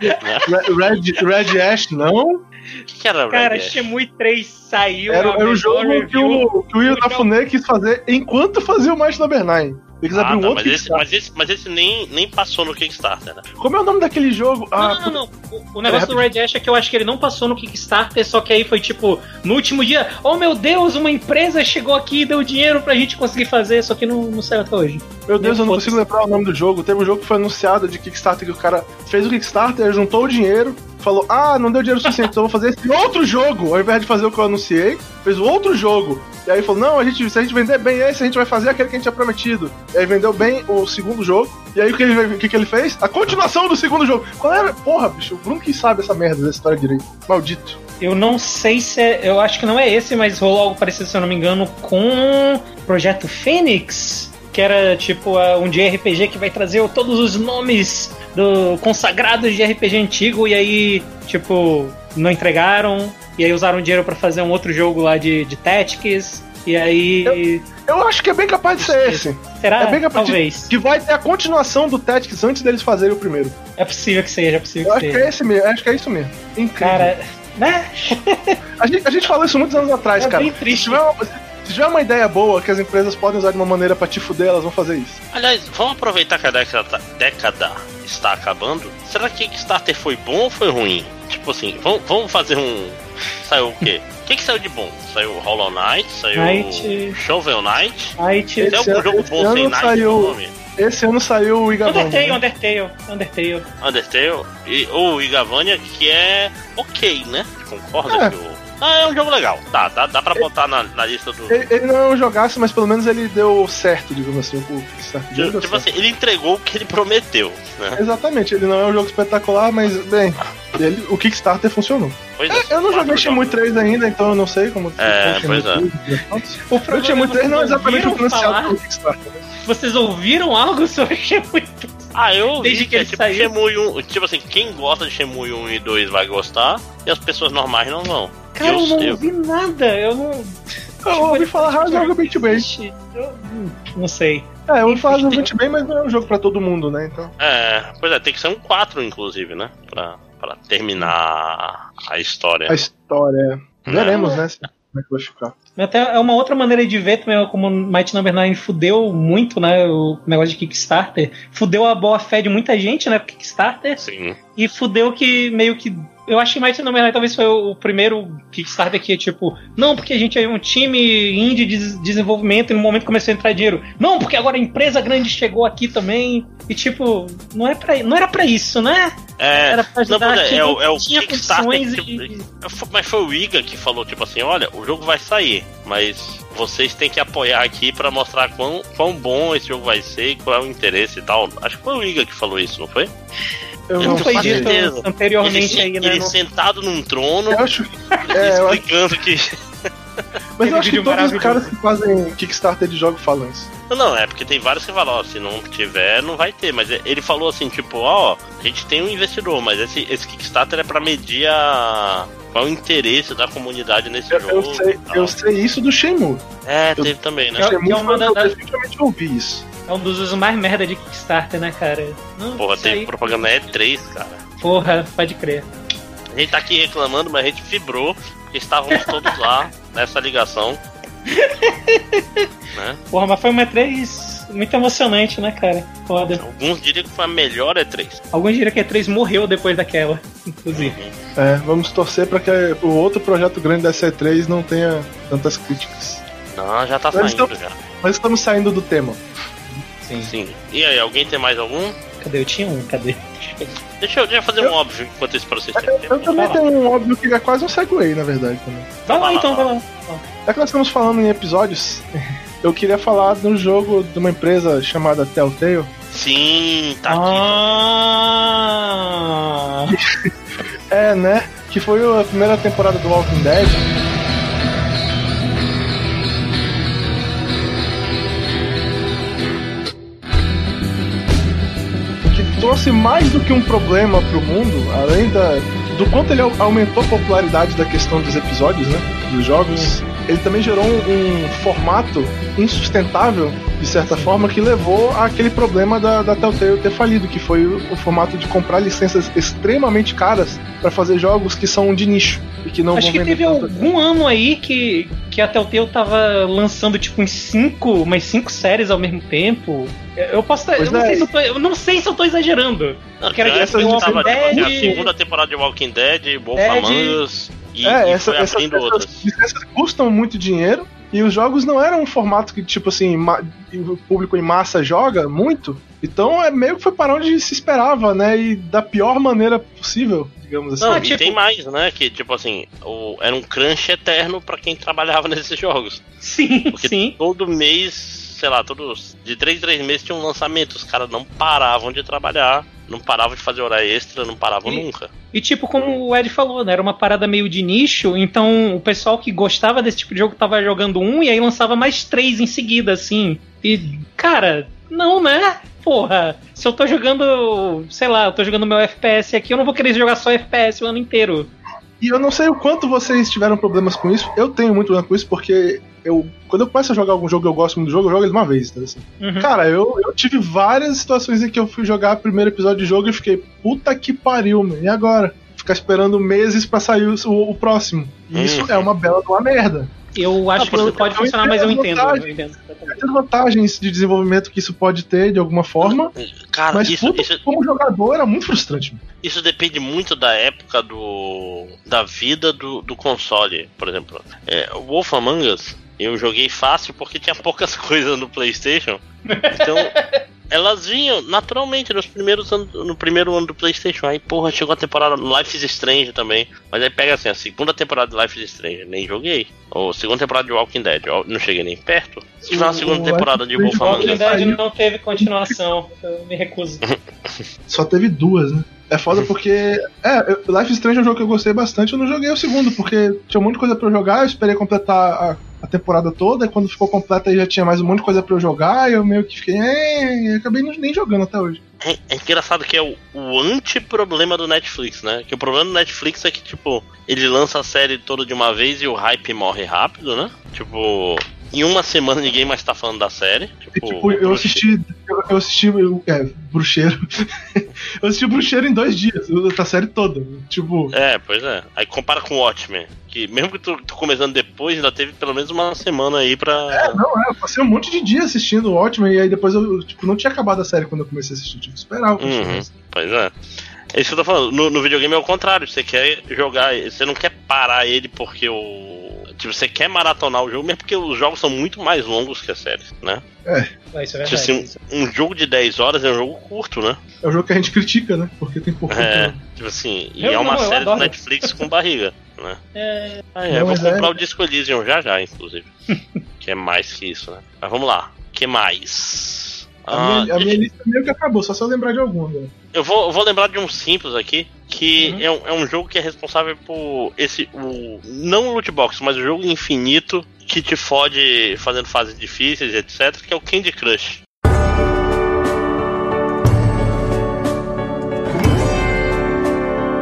Red, Red Ash não. O que, que, era Red Cara, Ash? Shenmue 3 saiu. Era, era o jogo que o, que o Will Tafune quis fazer enquanto fazia o Mighty Number 9. Que ah, abrir um tá, outro mas esse, mas esse, mas esse nem, nem passou no Kickstarter, né? Como é o nome daquele jogo? Não, ah, não, não, não. O, o negócio do Red Ash é que eu acho que ele não passou no Kickstarter, só que aí foi tipo, no último dia, oh meu Deus, uma empresa chegou aqui e deu dinheiro pra gente conseguir fazer, só que não, não saiu até hoje. Meu Deus, eu não consigo lembrar o nome do jogo. Teve um jogo que foi anunciado de Kickstarter que o cara fez o Kickstarter, juntou o dinheiro, falou: Ah, não deu dinheiro suficiente, então vou fazer esse outro jogo. Ao invés de fazer o que eu anunciei, fez o outro jogo. E aí falou: Não, a gente, se a gente vender bem esse, a gente vai fazer aquele que a gente tinha prometido. E aí vendeu bem o segundo jogo. E aí o que ele, o que ele fez? A continuação do segundo jogo. Qual era? Porra, bicho, o Bruno que sabe essa merda dessa história direito. Maldito. Eu não sei se é. Eu acho que não é esse, mas rolou algo parecido, se eu não me engano, com Projeto Fênix que era tipo um de RPG que vai trazer todos os nomes do consagrados de RPG antigo e aí, tipo, não entregaram e aí usaram dinheiro para fazer um outro jogo lá de, de Tactics e aí eu, eu, acho que é bem capaz de ser esse. Será? É bem capaz Talvez. De, que vai ter a continuação do Tactics antes deles fazerem o primeiro. É possível que seja, é possível eu que acho seja. Que é esse mesmo, acho que é isso mesmo. Incrível. Cara, né? a, gente, a gente falou isso muitos anos atrás, é cara. Bem triste. Se tiver, uma, se tiver uma ideia boa que as empresas podem usar de uma maneira pra te fuder, elas vão fazer isso. Aliás, vamos aproveitar que a década, década está acabando. Será que Kickstarter foi bom ou foi ruim? Tipo assim, vamos, vamos fazer um. Saiu o quê? O que, que saiu de bom? Saiu Hollow Knight, saiu Night. Shovel Knight. Night. Tem algum jogo bom sem Knight saiu... no nome? Esse ano saiu o Igavania. Undertale, né? Undertale, Undertale. Undertale. E, ou Igavania, que é ok, né? Concorda é. que o ah, é um jogo legal. Tá, dá, dá pra botar na, na lista do. Ele, ele, não é um jogaço, mas pelo menos ele deu certo, digamos assim. O Kickstarter. Tipo, tipo assim, ele entregou o que ele prometeu. Né? Exatamente, ele não é um jogo espetacular, mas, bem, ele, o Kickstarter funcionou. Pois é, eu não joguei Shenmue 3 ainda, então eu não sei como. É, pois é. O Shenmue 3 não é exatamente o financiado pelo Kickstarter. Vocês ouviram algo sobre Shenmue 3? Ah, eu ouvi Desde que, que é, tipo, Shenmue 1, tipo assim, quem gosta de Shenmue 1 e 2 vai gostar, e as pessoas normais não vão. Cara, eu, eu não ouvi nada, eu não... Eu tipo, ouvi falar razoavelmente bem. Eu não sei. É, eu ouvi falar razoavelmente bem, mas não é um jogo pra todo mundo, né, então... É, pois é, tem que ser um 4, inclusive, né, pra, pra terminar a história. A história. Veremos, né, como é que vai ficar. Até é uma outra maneira de ver também como Might Number 9 fudeu muito, né? O negócio de Kickstarter. Fudeu a boa fé de muita gente, né? Kickstarter. Sim. E fudeu que meio que eu acho que Mighty Number 9 talvez foi o primeiro Kickstarter que, tipo, não, porque a gente é um time indie de desenvolvimento e no momento começou a entrar dinheiro. Não, porque agora a empresa grande chegou aqui também. E, tipo, não, é pra, não era pra isso, né? É, era pra ajudar não, é, é, o, é o Kickstarter. Tipo, e... Mas foi o Iga que falou, tipo assim, olha, o jogo vai sair, mas vocês têm que apoiar aqui para mostrar quão, quão bom esse jogo vai ser e qual é o interesse e tal. Acho que foi o Iga que falou isso, não foi? Eu não foi dito anteriormente ele, aí, né? Ele sentado num trono, eu acho, é, explicando eu que. Mas eu acho que todos os caras que fazem Kickstarter de jogo falam isso. Não, é porque tem vários que falam, ó, se não tiver, não vai ter. Mas ele falou assim, tipo, ó, a gente tem um investidor, mas esse, esse Kickstarter é pra medir a, qual o interesse da comunidade nesse eu, jogo. Eu sei, eu sei isso do Shenmue. É, eu, teve também, né? Eu, é uma da, eu definitivamente ouvi isso. É um dos usos mais merda de Kickstarter, né, cara? Não, Porra, teve aí. propaganda E3, cara. Porra, pode crer. A gente tá aqui reclamando, mas a gente vibrou, porque estávamos todos lá nessa ligação. né? Porra, mas foi uma E3 muito emocionante, né, cara? Foda. Alguns diriam que foi a melhor E3. Alguns diriam que a E3 morreu depois daquela, inclusive. Uhum. É, vamos torcer para que o outro projeto grande dessa E3 não tenha tantas críticas. Não, já tá nós saindo estamos, já. Nós estamos saindo do tema. Sim. Sim. E aí, alguém tem mais algum? Cadê? Eu tinha um, cadê? Deixa eu, deixa eu fazer eu, um óbvio enquanto isso pra vocês terem Eu, eu também tenho um óbvio que é quase um segue, na verdade. Também. Vai lá, então, vai lá. Já que nós estamos falando em episódios, eu queria falar de um jogo de uma empresa chamada Telltale. Sim, tá ah. aqui. é, né? Que foi a primeira temporada do Walking Dead. Trouxe mais do que um problema pro mundo, além da, do quanto ele aumentou a popularidade da questão dos episódios, né? Dos jogos. Ele também gerou um, um formato insustentável, de certa forma, que levou àquele problema da, da Telltale ter falido, que foi o, o formato de comprar licenças extremamente caras para fazer jogos que são de nicho e que não Acho que teve tanto. algum ano aí que, que a Telltale tava lançando tipo uns cinco, umas cinco séries ao mesmo tempo. Eu posso eu, não sei se eu, tô, eu não sei se eu tô exagerando. Não, que era essa tipo, Walking Dead, a segunda temporada de Walking Dead, Wolf Among Us e, é, e essa, essa, essas licenças custam muito dinheiro e os jogos não eram um formato que, tipo assim, o público em massa joga muito. Então é meio que foi para onde se esperava, né? E da pior maneira possível, digamos assim. Não, e tipo... tem mais, né? Que, tipo assim, o, era um crunch eterno para quem trabalhava nesses jogos. Sim, Porque sim. todo mês sei lá, todos de 3 em 3 meses tinha um lançamento. Os caras não paravam de trabalhar, não paravam de fazer hora extra, não paravam e, nunca. E tipo, como o Ed falou, né? Era uma parada meio de nicho, então o pessoal que gostava desse tipo de jogo tava jogando um e aí lançava mais três em seguida, assim. E, cara, não, né? Porra, se eu tô jogando, sei lá, eu tô jogando meu FPS aqui, eu não vou querer jogar só FPS o ano inteiro. E eu não sei o quanto vocês tiveram problemas com isso. Eu tenho muito problema com isso porque eu, quando eu começo a jogar algum jogo eu gosto muito do jogo, eu jogo ele uma vez, tá assim. Uhum. Cara, eu, eu tive várias situações em que eu fui jogar o primeiro episódio de jogo e fiquei, puta que pariu, e agora? Ficar esperando meses para sair o, o, próximo. E uhum. isso é uma bela de uma merda. Eu acho que pode funcionar, mas eu entendo. eu entendo. Tem vantagens de desenvolvimento que isso pode ter de alguma forma. Cara, mas isso, puta, isso, como jogador era muito frustrante. Isso depende muito da época do. da vida do, do console, por exemplo. É, o Wolf Among Us eu joguei fácil porque tinha poucas coisas no PlayStation. Então, elas vinham naturalmente nos primeiros anos, no primeiro ano do PlayStation. Aí, porra, chegou a temporada Life is Strange também. Mas aí pega assim, a segunda temporada de Life is Strange, nem joguei. Ou segunda temporada de Walking Dead, não cheguei nem perto. Se tiver uma segunda o temporada de Wolf. Walking Dead não teve continuação, eu me recuso. Só teve duas, né? É foda porque. É, Life is Strange é um jogo que eu gostei bastante. Eu não joguei o segundo, porque tinha um monte de coisa pra eu jogar. Eu esperei completar a, a temporada toda. E quando ficou completa, aí já tinha mais um monte de coisa pra eu jogar. E eu meio que fiquei. É, acabei nem jogando até hoje. É, é engraçado que é o, o anti-problema do Netflix, né? Que o problema do Netflix é que, tipo, ele lança a série toda de uma vez e o hype morre rápido, né? Tipo, em uma semana ninguém mais tá falando da série. Tipo, tipo eu assisti. Eu assisti. É, Bruxeiro. eu assisti Bruxeiro em dois dias, a série toda. Tipo. É, pois é. Aí compara com Watchmen. Que mesmo que tu, tu começando depois, ainda teve pelo menos uma semana aí pra. É, não, é, eu passei um monte de dia assistindo o Watchmen e aí depois eu, tipo, não tinha acabado a série quando eu comecei a assistir. Tipo, esperava. Uhum, pois é. É isso que eu tô falando. No, no videogame é o contrário. Você quer jogar. Você não quer parar ele porque o Tipo, você quer maratonar o jogo, mesmo porque os jogos são muito mais longos que as séries, né? É. é isso é tipo assim, um, um, jogo de 10 horas é um jogo curto, né? É um jogo que a gente critica, né? Porque tem pouco. É, tempo. tipo assim, e eu é uma não, série do Netflix com barriga, né? É. Ah, é, eu vou comprar é... o Disco Elysium já já, inclusive. que é mais que isso, né? Mas vamos lá. que mais? A, ah, minha, a minha lista meio que acabou, só se eu lembrar de algum. Né? Eu vou, eu vou lembrar de um simples aqui, que uhum. é, um, é um jogo que é responsável por esse. O, não o loot box, mas o jogo infinito que te fode fazendo fases difíceis, etc., que é o Candy Crush.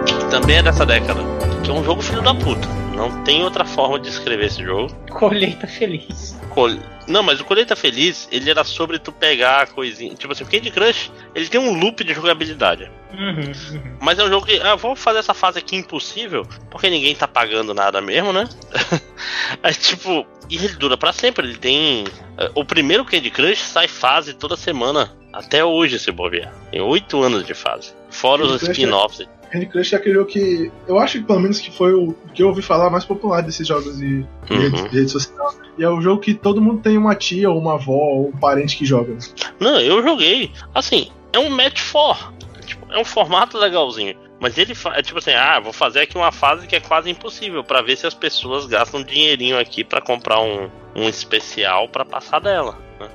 Que também é dessa década. Que é um jogo filho da puta. Não tem outra forma de escrever esse jogo. Colheita feliz. Col... Não, mas o Colheita Feliz, ele era sobre tu pegar a coisinha. Tipo assim, o Candy Crush, ele tem um loop de jogabilidade. Uhum, uhum. Mas é um jogo que, ah, vamos fazer essa fase aqui impossível, porque ninguém tá pagando nada mesmo, né? Aí, tipo, e ele dura para sempre. Ele tem. Eh, o primeiro Candy Crush sai fase toda semana. Até hoje, se bobear. Tem oito anos de fase. Fora os é spin-offs. Candy Crush é aquele jogo que. Eu acho que pelo menos que foi o que eu ouvi falar mais popular desses jogos de, de, uhum. de rede, social. E é o jogo que todo mundo tem uma tia, ou uma avó, ou um parente que joga. Não, eu joguei. Assim, é um match for. Tipo, é um formato legalzinho. Mas ele é tipo assim, ah, vou fazer aqui uma fase que é quase impossível para ver se as pessoas gastam dinheirinho aqui para comprar um, um especial para passar dela. Né?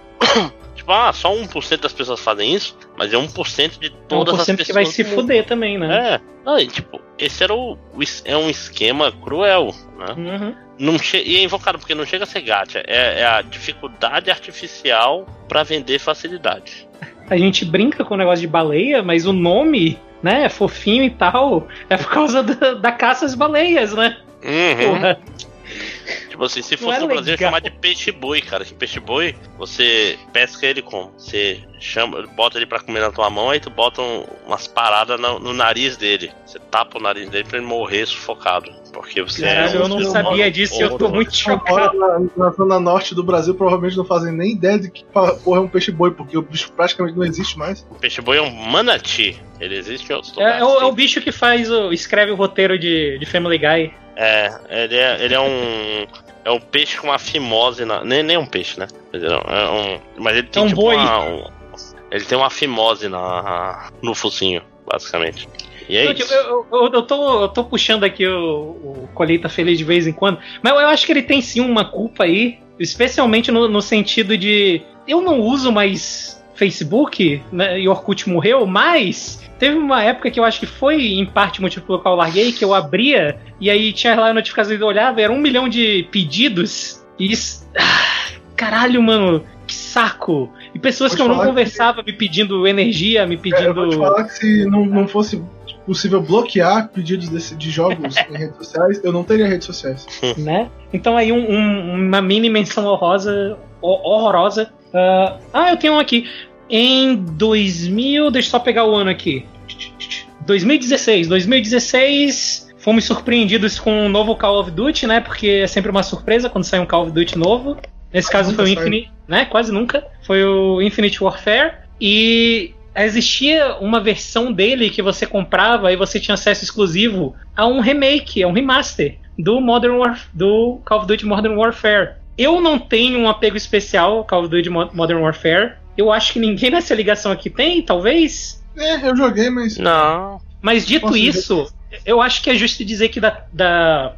tipo, ah, só 1% das pessoas fazem isso, mas é 1% de todas é 1% as pessoas. que vai se fuder também, né? É. Não, e, tipo, esse era o, o, é um esquema cruel, né? Uhum. Não che e é invocado porque não chega a ser gacha, é, é a dificuldade artificial para vender facilidade. A gente brinca com o negócio de baleia, mas o nome né, é fofinho e tal, é por causa da, da caça às baleias, né? Uhum. Tipo assim, se fosse no Brasil, ia chamar de peixe-boi, cara. Que peixe-boi, você pesca ele como? Você chama, bota ele pra comer na tua mão, aí tu bota um, umas paradas no, no, nariz dele. Você tapa o nariz dele pra ele morrer sufocado. Porque você é, Eu não sabia disso e eu tô muito chocado. Na, na zona norte do Brasil, provavelmente não fazem nem ideia de que porra é um peixe-boi, porque o bicho praticamente não existe mais. O peixe-boi é um manati. Ele existe em outros lugares. É, é, o, é o bicho que faz o, escreve o roteiro de, de Family Guy. É, ele é, ele é um. É um peixe com uma fimose na. Nem, nem um peixe, né? Mas, é um, mas ele tem é um tipo boi. uma. Um, ele tem uma fimose na, no focinho, basicamente. E é eu, isso. Eu, eu, eu, tô, eu tô puxando aqui o, o Colheita Feliz de vez em quando, mas eu acho que ele tem sim uma culpa aí, especialmente no, no sentido de. Eu não uso mais Facebook, né, e Orkut morreu, mas Teve uma época que eu acho que foi em parte o motivo pelo qual eu larguei, que eu abria e aí tinha lá a notificação e eu olhava, era um milhão de pedidos e. Ah, caralho, mano, que saco! E pessoas que eu não conversava que... me pedindo energia, me pedindo. É, eu vou te falar que se não, não fosse possível bloquear pedidos desse, de jogos em redes sociais, eu não teria redes sociais. né? Então aí um, um, uma mini menção horrorosa. horrorosa. Uh, ah, eu tenho um aqui. Em 2000, deixa eu só pegar o ano aqui. 2016. 2016 fomos surpreendidos com um novo Call of Duty, né? Porque é sempre uma surpresa quando sai um Call of Duty novo. Nesse caso foi o Infinite, né? Quase nunca. Foi o Infinite Warfare. E existia uma versão dele que você comprava e você tinha acesso exclusivo a um remake, a um remaster do Modern War do Call of Duty Modern Warfare. Eu não tenho um apego especial ao Call of Duty Modern Warfare. Eu acho que ninguém nessa ligação aqui tem, talvez. É, eu joguei, mas. Não. Mas dito isso, eu acho que é justo dizer que da, da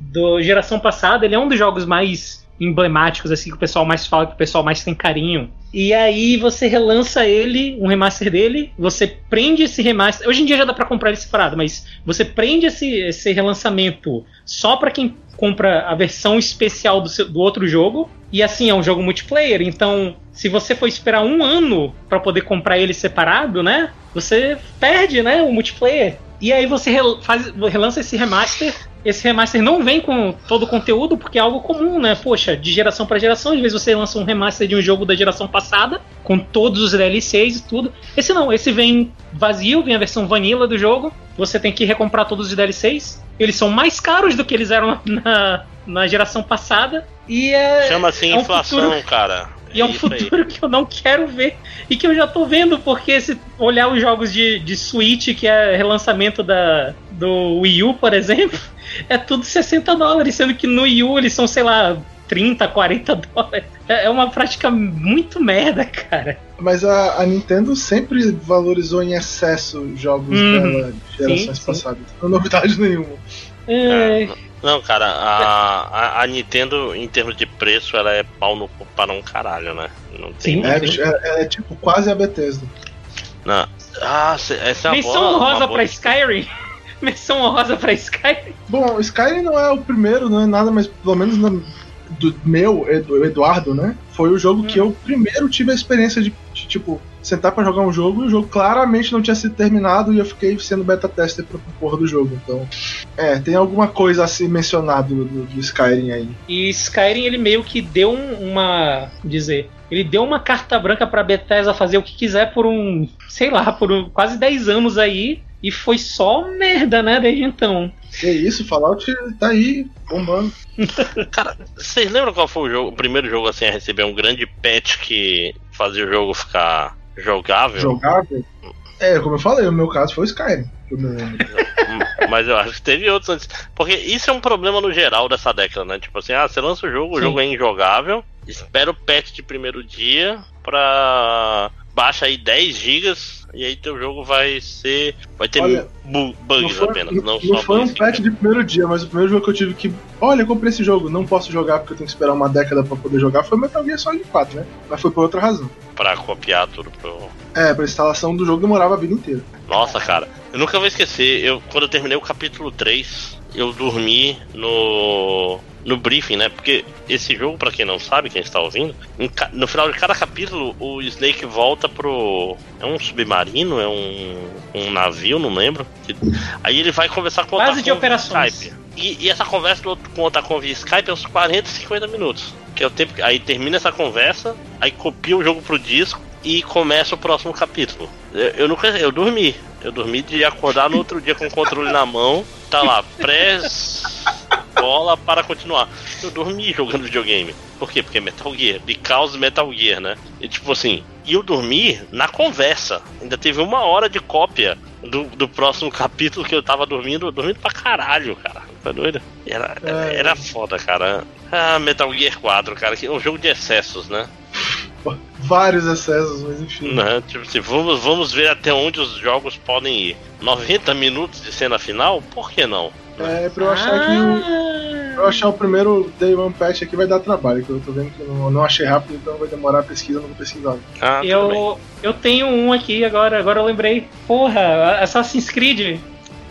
do geração passada ele é um dos jogos mais emblemáticos, assim, que o pessoal mais fala, que o pessoal mais tem carinho. E aí você relança ele, um remaster dele, você prende esse remaster. Hoje em dia já dá para comprar ele separado, mas você prende esse, esse relançamento só para quem compra a versão especial do, seu, do outro jogo. E assim, é um jogo multiplayer, então se você for esperar um ano para poder comprar ele separado, né? Você perde, né? O multiplayer. E aí você faz, relança esse remaster. Esse remaster não vem com todo o conteúdo, porque é algo comum, né? Poxa, de geração para geração, às vezes você lança um remaster de um jogo da geração passada, com todos os DLCs e tudo. Esse não, esse vem vazio, vem a versão vanilla do jogo. Você tem que recomprar todos os DLCs. Eles são mais caros do que eles eram na, na geração passada. E é. Chama assim é um inflação, futuro... cara. E é um futuro que eu não quero ver. E que eu já tô vendo, porque se olhar os jogos de, de Switch, que é relançamento da, do Wii U, por exemplo, é tudo 60 dólares, sendo que no Wii U eles são, sei lá, 30, 40 dólares. É, é uma prática muito merda, cara. Mas a, a Nintendo sempre valorizou em excesso jogos hum, dela de gerações sim, passadas. Não é novidade nenhuma. É, Não, cara, a, a, a, Nintendo, em termos de preço, ela é pau no cu para um caralho, né? Não tem sim, é, é, é, tipo quase a Bethesda. Não. Ah, essa é a Menção honrosa pra Skyrim. Menção honrosa pra Skyrim. Bom, Skyrim não é o primeiro, não é nada, mas pelo menos na, do meu, do Eduardo, né? Foi o jogo hum. que eu primeiro tive a experiência de, de tipo, sentar para jogar um jogo e o jogo claramente não tinha sido terminado e eu fiquei sendo beta tester pro porra do jogo. Então, é, tem alguma coisa a ser mencionado do, do Skyrim aí. E Skyrim ele meio que deu uma, dizer, ele deu uma carta branca para Bethesda fazer o que quiser por um, sei lá, por um, quase 10 anos aí. E foi só merda, né, desde então. Que isso, Fallout tá aí bombando. Cara, vocês lembram qual foi o, jogo, o primeiro jogo assim a receber um grande patch que fazia o jogo ficar Jogável? Jogável? É, como eu falei, o meu caso foi o Skyrim. Mas eu acho que teve outros antes. Porque isso é um problema no geral dessa década, né? Tipo assim, ah, você lança o jogo, Sim. o jogo é injogável, espera o patch de primeiro dia pra. Baixa aí 10 gigas e aí teu jogo vai ser. Vai ter olha, bugs foi, apenas. Não, não foi um patch de primeiro dia, mas o primeiro jogo que eu tive que. Olha, eu comprei esse jogo, não posso jogar porque eu tenho que esperar uma década pra poder jogar, foi Metal Gear Solid 4, né? Mas foi por outra razão. Pra copiar tudo pro. É, pra instalação do jogo demorava a vida inteira. Nossa, cara, eu nunca vou esquecer, eu, quando eu terminei o capítulo 3, eu dormi no no briefing, né? Porque esse jogo, para quem não sabe, quem está ouvindo, no final de cada capítulo, o Snake volta pro. É um submarino? É um, um navio, não lembro. Aí ele vai conversar com Base de operações. Skype. E, e, essa conversa com o Otacon via Skype é uns 40, 50 minutos. Que é o tempo. Aí termina essa conversa, aí copia o jogo pro disco e começa o próximo capítulo. Eu, nunca. Eu dormi. Eu dormi de acordar no outro dia com o controle na mão. Tá lá, press bola para continuar. Eu dormi jogando videogame. Por quê? Porque é Metal Gear. Because Metal Gear, né? E tipo assim, e eu dormi na conversa. Ainda teve uma hora de cópia do, do próximo capítulo que eu tava dormindo, dormindo pra caralho, cara. Tá doido? Era, é. era foda, cara. Ah, Metal Gear 4, cara, que é um jogo de excessos, né? Vários excessos, mas enfim. Não, tipo assim, vamos, vamos ver até onde os jogos podem ir. 90 minutos de cena final? Por que não? É, pra eu achar ah. que. O, pra eu achar o primeiro Day One Patch aqui vai dar trabalho, que eu tô vendo que não, não achei rápido, então vai demorar a pesquisa, não vou pesquisar. Ah, eu, eu tenho um aqui agora, agora eu lembrei. Porra, Assassin's Creed.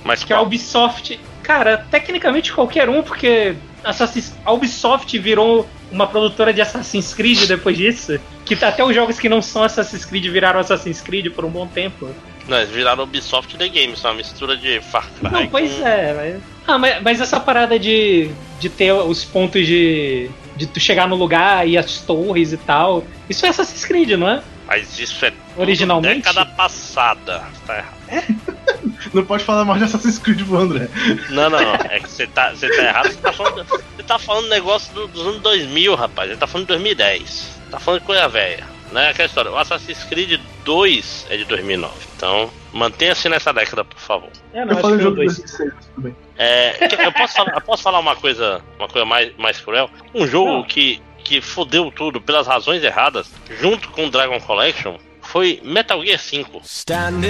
Mas que qual? é a Ubisoft. Cara, tecnicamente qualquer um, porque Assassin's, a Ubisoft virou uma produtora de Assassin's Creed depois disso. Que até os jogos que não são Assassin's Creed viraram Assassin's Creed por um bom tempo. Não, eles viraram Ubisoft The Games, uma mistura de Far Cry. Não, pois com... é, mas... Ah, mas, mas, essa parada de, de ter os pontos de. de tu chegar no lugar e as torres e tal. Isso é Assassin's Creed, não é? Mas isso é originalmente década passada. Tá errado. É? não pode falar mais de Assassin's Creed pro André. Não, não, é que você tá, você tá errado. Você tá falando, você tá falando negócio do, dos anos 2000, rapaz. Ele tá falando de 2010. Tá falando de coisa velha né? Aquela história. O Assassin's Creed 2 é de 2009. Então, mantenha-se nessa década, por favor. É, não, eu falei jogo 2006, tudo bem. É, eu posso falar, eu posso falar uma coisa, uma coisa mais, mais cruel? Um jogo que, que fodeu tudo pelas razões erradas, junto com Dragon Collection, foi Metal Gear 5. Standing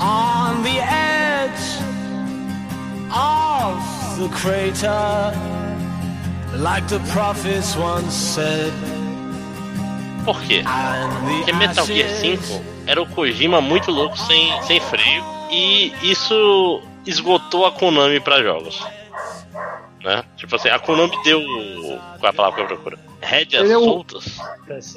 on the edge of the crater, like the prophets once said. Por quê? Porque Metal Gear 5 era o Kojima muito louco sem, sem freio e isso esgotou a Konami para jogos. Né? Tipo assim, a Konami deu. Qual é a palavra que eu procuro? Rédeas ele é o, soltas.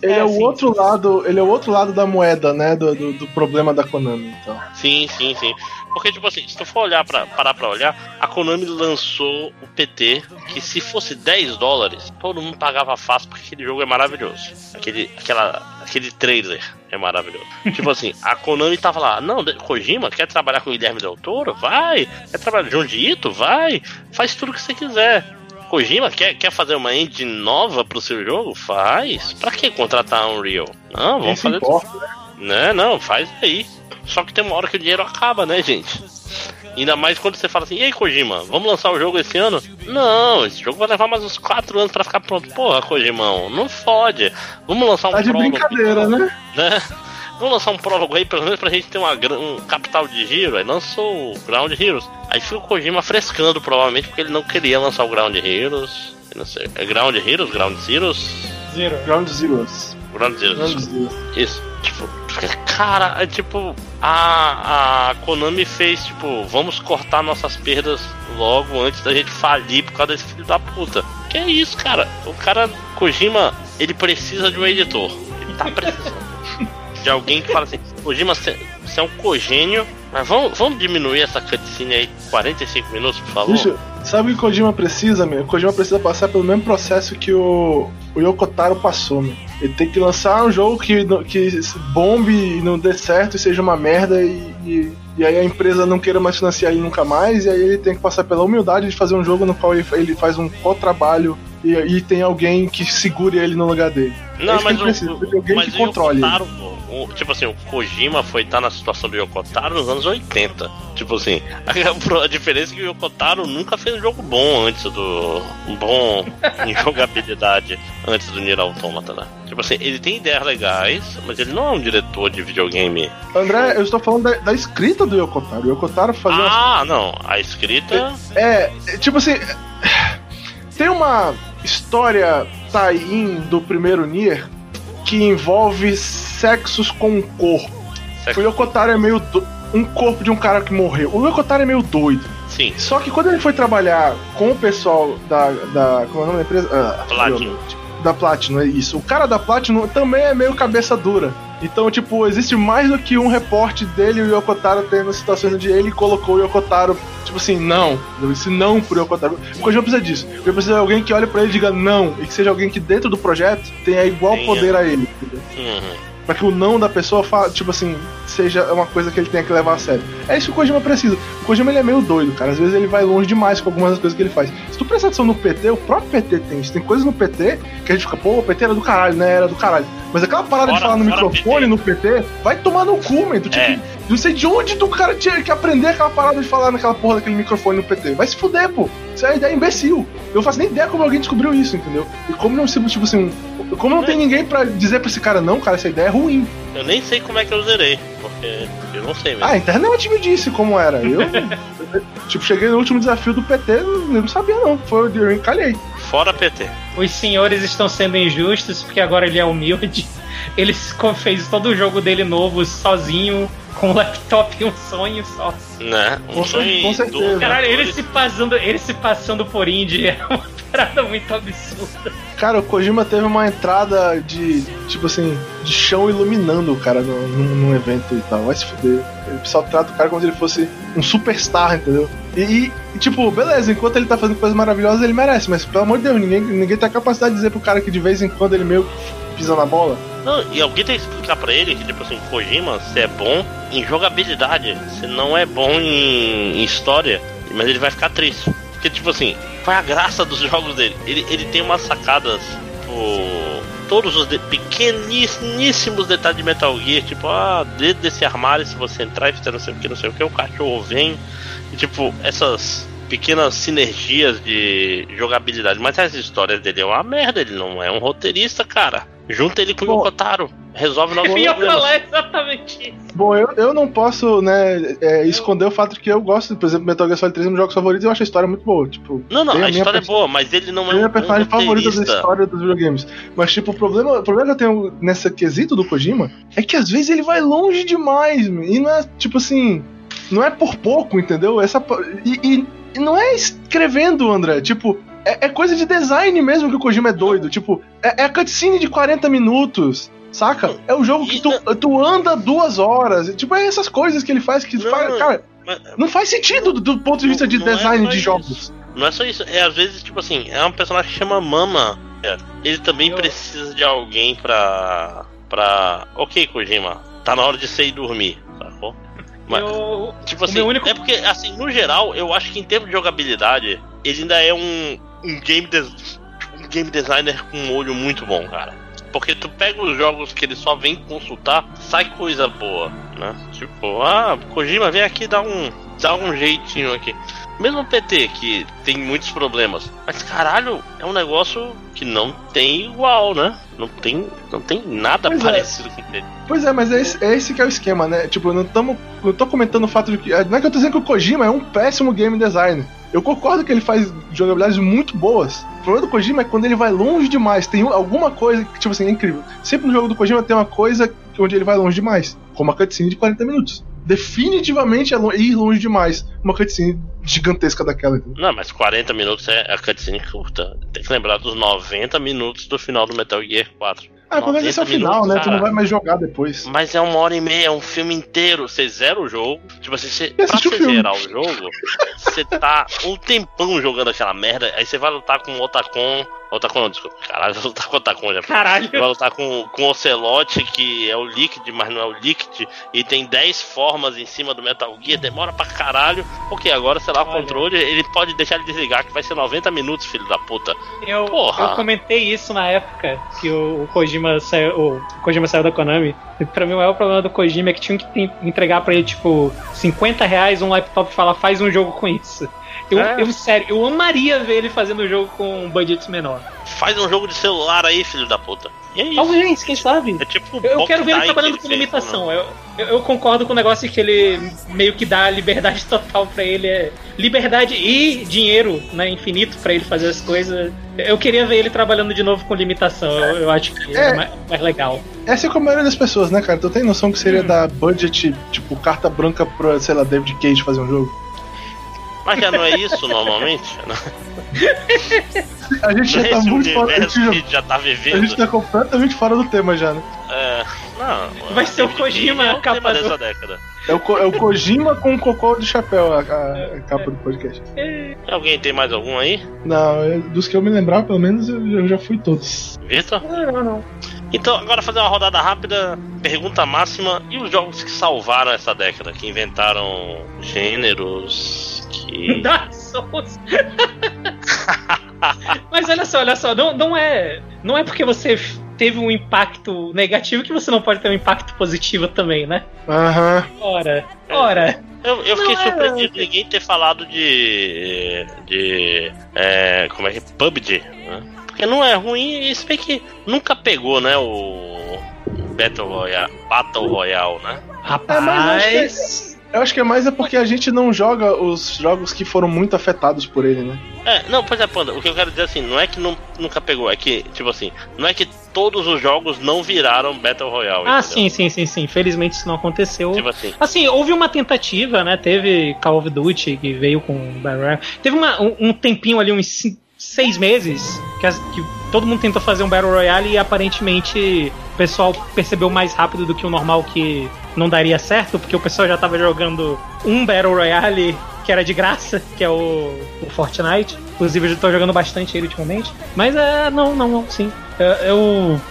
Ele é, é o sim, outro sim. lado. Ele é o outro lado da moeda, né? Do, do, do, problema da Konami, então. Sim, sim, sim. Porque, tipo assim, se tu for olhar pra, parar pra olhar, a Konami lançou o PT, que se fosse 10 dólares, todo mundo pagava fácil porque aquele jogo é maravilhoso. Aquele, aquela, aquele trailer é maravilhoso. tipo assim, a Konami tava lá, não, Kojima, quer trabalhar com o Guilherme Del Toro? Vai. Quer trabalhar com Junji Ito? Vai. Faz tudo que você quiser. Kojima quer, quer fazer uma engine nova pro seu jogo? Faz. Pra que contratar a Unreal? Não, vamos fazer. Importa, né? Não, faz aí. Só que tem uma hora que o dinheiro acaba, né, gente? Ainda mais quando você fala assim, e aí, Kojima, vamos lançar o jogo esse ano? Não, esse jogo vai levar mais uns 4 anos pra ficar pronto. Porra, Kojimão, não fode. Vamos lançar um Tá de brincadeira, né? né? vamos lançar um prólogo aí, pelo menos pra gente ter uma, um capital de giro. Aí lançou o Ground Heroes. Aí fica o Kojima frescando, provavelmente, porque ele não queria lançar o Ground Heroes. Não sei. É Ground Heroes? Ground Zeroes? Zero. Ground Zeroes. Ground Zeroes. Ground Zeroes. Isso. Tipo, cara, é tipo, a, a Konami fez, tipo, vamos cortar nossas perdas logo antes da gente falir por causa desse filho da puta. Que é isso, cara? O cara, Kojima, ele precisa de um editor. Ele tá precisando. De alguém que fala assim, Kojima, você é um cogênio, mas vamos, vamos diminuir essa cutscene aí 45 minutos, por favor? Bicho, sabe o que o Kojima precisa, meu? O Kojima precisa passar pelo mesmo processo que o, o Yokotaro passou, meu. Ele tem que lançar um jogo que, que bombe e não dê certo e seja uma merda e, e, e, aí a empresa não queira mais financiar ele nunca mais, e aí ele tem que passar pela humildade de fazer um jogo no qual ele, ele faz um co-trabalho e, e tem alguém que segure ele no lugar dele. Não, é mas, o, precisa, alguém mas que controle. Yokotaro, o, tipo assim, o Kojima foi estar na situação do Yokotaro nos anos 80. Tipo assim, a, a diferença é que o Yokotaro nunca fez um jogo bom antes do. bom em jogabilidade antes do Nier Automata, né? Tipo assim, ele tem ideias legais, mas ele não é um diretor de videogame. André, eu estou falando da, da escrita do Yokotaro. O Yokotaro fazia. Ah, umas... não. A escrita. É, é, tipo assim. Tem uma história tie-in do primeiro Nier que envolve sexos com o corpo. Sexo. O Yokotaro é meio. Do... um corpo de um cara que morreu. O Yokotaro é meio doido. Sim. Só que quando ele foi trabalhar com o pessoal da. da como é o nome da empresa? Ah, Platinum. Da Platinum, é isso. O cara da Platinum também é meio cabeça dura. Então, tipo, existe mais do que um reporte dele e o Yokotaro tendo situações onde ele colocou o Yokotaro, tipo assim, não. Eu disse não pro Yokotaro. O Kojima precisa disso. Ele precisa de alguém que olhe para ele e diga não. E que seja alguém que dentro do projeto tenha igual poder a ele. Uhum para que o não da pessoa, tipo assim, seja uma coisa que ele tenha que levar a sério. É isso que o Kojima precisa. O Kojima ele é meio doido, cara. Às vezes ele vai longe demais com algumas das coisas que ele faz. Se tu prestar atenção no PT, o próprio PT tem isso. Tem coisas no PT que a gente fica, pô, o PT era do caralho, né? Era do caralho. Mas aquela parada de falar no microfone PT. no PT, vai tomar no cu, man. Tu tinha é. que, não sei de onde tu cara tinha que aprender aquela parada de falar naquela porra daquele microfone no PT. Vai se fuder, pô. Isso é ideia imbecil. Eu faço nem ideia como alguém descobriu isso, entendeu? E como não, tipo assim, como não tem ninguém para dizer pra esse cara, não, cara, essa ideia é ruim. Eu nem sei como é que eu zerei, porque eu não sei mesmo. Ah, a internet me disse como era. Eu, tipo, cheguei no último desafio do PT, eu não sabia não. Foi, eu encalhei. Fora PT. Os senhores estão sendo injustos porque agora ele é humilde. Ele fez todo o jogo dele novo sozinho com um laptop e um sonho só. Né? Um com sonho com certeza. Caralho, ele se passando, ele se passando por indie é uma parada muito absurda. Cara, o Kojima teve uma entrada de, tipo assim, de chão iluminando o cara num, num evento e tal. Vai se fuder. O pessoal trata o cara como se ele fosse um superstar, entendeu? E, e, tipo, beleza, enquanto ele tá fazendo coisas maravilhosas, ele merece, mas pelo amor de Deus, ninguém, ninguém tem a capacidade de dizer pro cara que de vez em quando ele meio pisa na bola. Não, e alguém tem que explicar pra ele que, tipo assim, Kojima, você é bom em jogabilidade, você não é bom em, em história, mas ele vai ficar triste. Porque, tipo assim, qual é a graça dos jogos dele? Ele, ele tem umas sacadas, tipo, todos os de pequeníssimos detalhes de Metal Gear, tipo, ah, dentro desse armário, se você entrar e fizer não sei o que, não sei o que, o cachorro vem. E, tipo, essas pequenas sinergias de jogabilidade. Mas as histórias dele é uma merda, ele não é um roteirista, cara. Junta ele com Bom, o Yokotaro. Resolve logo o Eu ia falar exatamente isso. Bom, eu, eu não posso, né, é, esconder o fato que eu gosto, por exemplo, Metal Gear Solid 3 é um dos jogos favoritos e eu acho a história muito boa. Tipo, não, não, a, a história é boa, mas ele não é um. É a personagem favorita da história dos videogames. Mas, tipo, o problema, o problema que eu tenho nessa quesito do Kojima é que às vezes ele vai longe demais, e não é, tipo assim. Não é por pouco, entendeu? Essa, e, e, e não é escrevendo, André. Tipo, é, é, coisa de design mesmo que o Kojima é doido. Tipo, é, é a cutscene de 40 minutos. Saca? É um jogo que tu, tu anda duas horas. Tipo, é essas coisas que ele faz que. Não, faz, cara, mas, não faz sentido do, do ponto de vista de é design é de jogos. Isso. Não é só isso. É às vezes, tipo assim, é um personagem que chama Mama. Ele também Eu... precisa de alguém pra. pra. Ok, Kojima, tá na hora de sair e dormir, sacou? Mas, eu... tipo assim, único... é porque, assim, no geral, eu acho que em termos de jogabilidade, ele ainda é um um game, um game designer com um olho muito bom, cara. Porque tu pega os jogos que ele só vem consultar, sai coisa boa, né? Tipo, ah, Kojima, vem aqui dar um, dar um jeitinho aqui. Mesmo o PT, que tem muitos problemas. Mas caralho, é um negócio que não tem igual, né? Não tem, não tem nada pois é. parecido é. com o PT. Pois é, mas é esse, é esse que é o esquema, né? Tipo, não, tamo, não tô comentando o fato de que. Não é que eu tô dizendo que o Kojima é um péssimo game designer. Eu concordo que ele faz jogabilidades muito boas. O problema do Kojima é quando ele vai longe demais. Tem alguma coisa que, tipo assim, é incrível. Sempre no jogo do Kojima tem uma coisa onde ele vai longe demais. Como a cutscene de 40 minutos. Definitivamente é ir longe demais. Uma cutscene gigantesca daquela. Não, mas 40 minutos é a cutscene curta. Tem que lembrar dos 90 minutos do final do Metal Gear 4. Ah, pelo menos esse é o final, né? Cara, tu não vai mais jogar depois. Mas é uma hora e meia, é um filme inteiro. Você zera o jogo. Tipo assim, você, pra você zerar o jogo, você tá um tempão jogando aquela merda. Aí você vai lutar com o Otacon Otacon não, desculpa. Caralho, vai lutar com o Otacon já. Caralho. Vai lutar com, com o Ocelote, que é o Liquid, mas não é o Liquid. E tem 10 formas em cima do Metal Gear. Demora pra caralho. Porque agora, sei lá, o controle, ele pode deixar de desligar, que vai ser 90 minutos, filho da puta. Eu, Porra. eu comentei isso na época que o, o Kojima saiu, o Kojima saiu da Konami. E pra mim, o maior problema do Kojima é que tinham que entregar pra ele, tipo, 50 reais um laptop e falar, faz um jogo com isso. Eu, é. eu, sério, eu amaria ver ele fazendo um jogo com um budget menor. Faz um jogo de celular aí, filho da puta. E é isso. Talvez, quem sabe? É tipo eu quero ver ele trabalhando com limitação. Né? Eu, eu, concordo com o negócio que ele meio que dá liberdade total para ele. É liberdade e dinheiro né, infinito para ele fazer as coisas. Eu queria ver ele trabalhando de novo com limitação. Eu, eu acho que é, é mais, mais, legal. Essa é como a maioria das pessoas, né, cara? Tu tem noção que seria hum. dar budget, tipo, carta branca pra, sei lá, David Cage fazer um jogo? Mas já não é isso normalmente? a gente já tá muito fora. A gente já, tá vivendo. A gente tá completamente fora do tema já, né? É. Não. Vai ser o Kojima a capa dessa década. É o, é o Kojima com o cocô do chapéu, a, a, a capa do podcast. Alguém tem mais algum aí? Não, eu, dos que eu me lembrar, pelo menos eu, eu já fui todos. Vitor? Não, não, não. Então, agora fazer uma rodada rápida, pergunta máxima. E os jogos que salvaram essa década? Que inventaram gêneros, que. Dark Souls! Mas olha só, olha só, não, não é. Não é porque você teve um impacto negativo que você não pode ter um impacto positivo também, né? Aham. Uhum. Ora, ora. Eu, eu fiquei é... surpreendido ninguém ter falado de. de. É, como é que é? PUBG, né? Porque não é ruim e se bem que nunca pegou, né? O. Battle Royale, Battle Royale, né? Rapaz. É, eu acho que é mais é porque a gente não joga os jogos que foram muito afetados por ele, né? É, não, pois é, Panda, o que eu quero dizer assim, não é que não, nunca pegou, é que, tipo assim, não é que todos os jogos não viraram Battle Royale. Ah, sim, sim, sim, sim. Felizmente isso não aconteceu. Tipo assim. Assim, houve uma tentativa, né? Teve Call of Duty que veio com Battle Royale. Teve uma, um, um tempinho ali, uns seis meses, que, as, que todo mundo tentou fazer um Battle Royale e aparentemente o pessoal percebeu mais rápido do que o normal que não daria certo, porque o pessoal já tava jogando um Battle Royale que era de graça, que é o, o Fortnite. Inclusive, eu já tô jogando bastante ele ultimamente. Mas é, não, não, não, sim. Eu. eu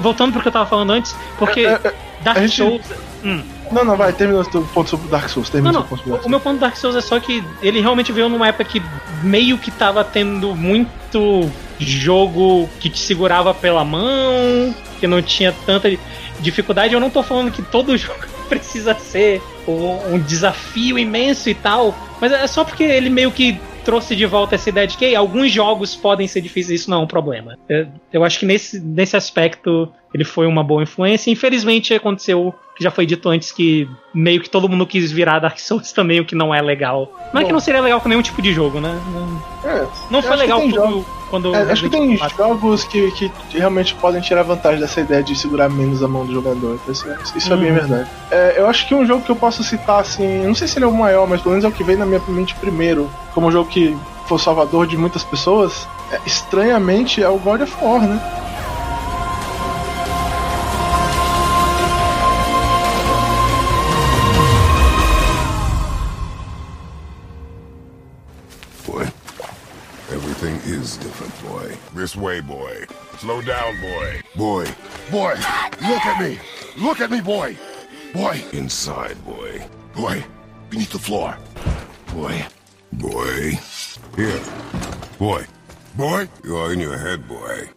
voltando pro que eu tava falando antes, porque é, é, Dark. Souls. Hum. Não, não, vai, termina o ponto sobre Dark Souls. Termina não, não, ponto o, o meu ponto do Dark Souls é só que ele realmente veio numa época que meio que tava tendo muito jogo que te segurava pela mão, que não tinha tanta dificuldade. Eu não tô falando que todo jogo precisa ser um, um desafio imenso e tal, mas é só porque ele meio que trouxe de volta essa ideia de que alguns jogos podem ser difíceis, isso não é um problema. Eu, eu acho que nesse, nesse aspecto ele foi uma boa influência. Infelizmente aconteceu que já foi dito antes que meio que todo mundo quis virar Dark Souls também, o que não é legal. Não Bom, é que não seria legal com nenhum tipo de jogo, né? Não, é, não foi legal quando, quando. É, acho que tem jogos que, que realmente podem tirar vantagem dessa ideia de segurar menos a mão do jogador. Então, isso, isso hum. é bem uhum. verdade. É, eu acho que um jogo que eu posso citar, assim, não sei se ele é o maior, mas pelo menos é o que veio na minha mente primeiro, como um jogo que foi salvador de muitas pessoas, é, estranhamente é o God of War, né? This way, boy. Slow down, boy. Boy. Boy, look at me. Look at me, boy. Boy. Inside, boy. Boy, beneath the floor. Boy. Boy. Here. Boy. Boy, you are in your head, boy.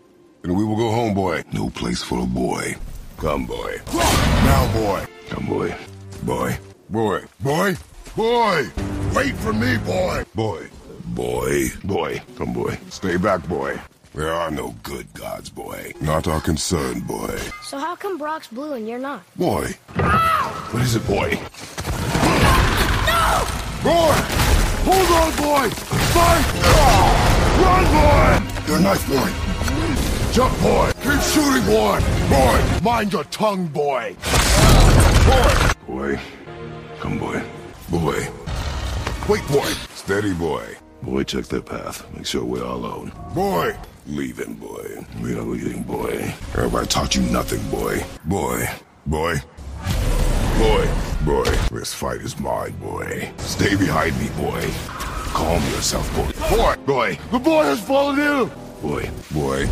And we will go home, boy. No place for a boy. Come, boy. Now, boy. Come, boy. Boy. Boy. Boy. Boy! Wait for me, boy! Boy. Boy. Boy. Come, boy. Stay back, boy. There are no good gods, boy. Not our concern, boy. So how come Brock's blue and you're not? Boy. What is it, boy? No! Boy! Hold on, boy! Fight! Run, boy! Your knife, boy! Jump, boy! Keep shooting, boy! Boy! Mind your tongue, boy! Boy! Boy. Come, boy. Boy. Wait, boy! Steady, boy. Boy, check their path. Make sure we're all alone. Boy! Leaving, boy. We are leaving, boy. Everybody taught you nothing, boy. Boy. Boy. Boy. Boy. This fight is mine, boy. Stay behind me, boy. Calm yourself, boy. Boy. Boy. The boy has fallen ill. Boy. Boy.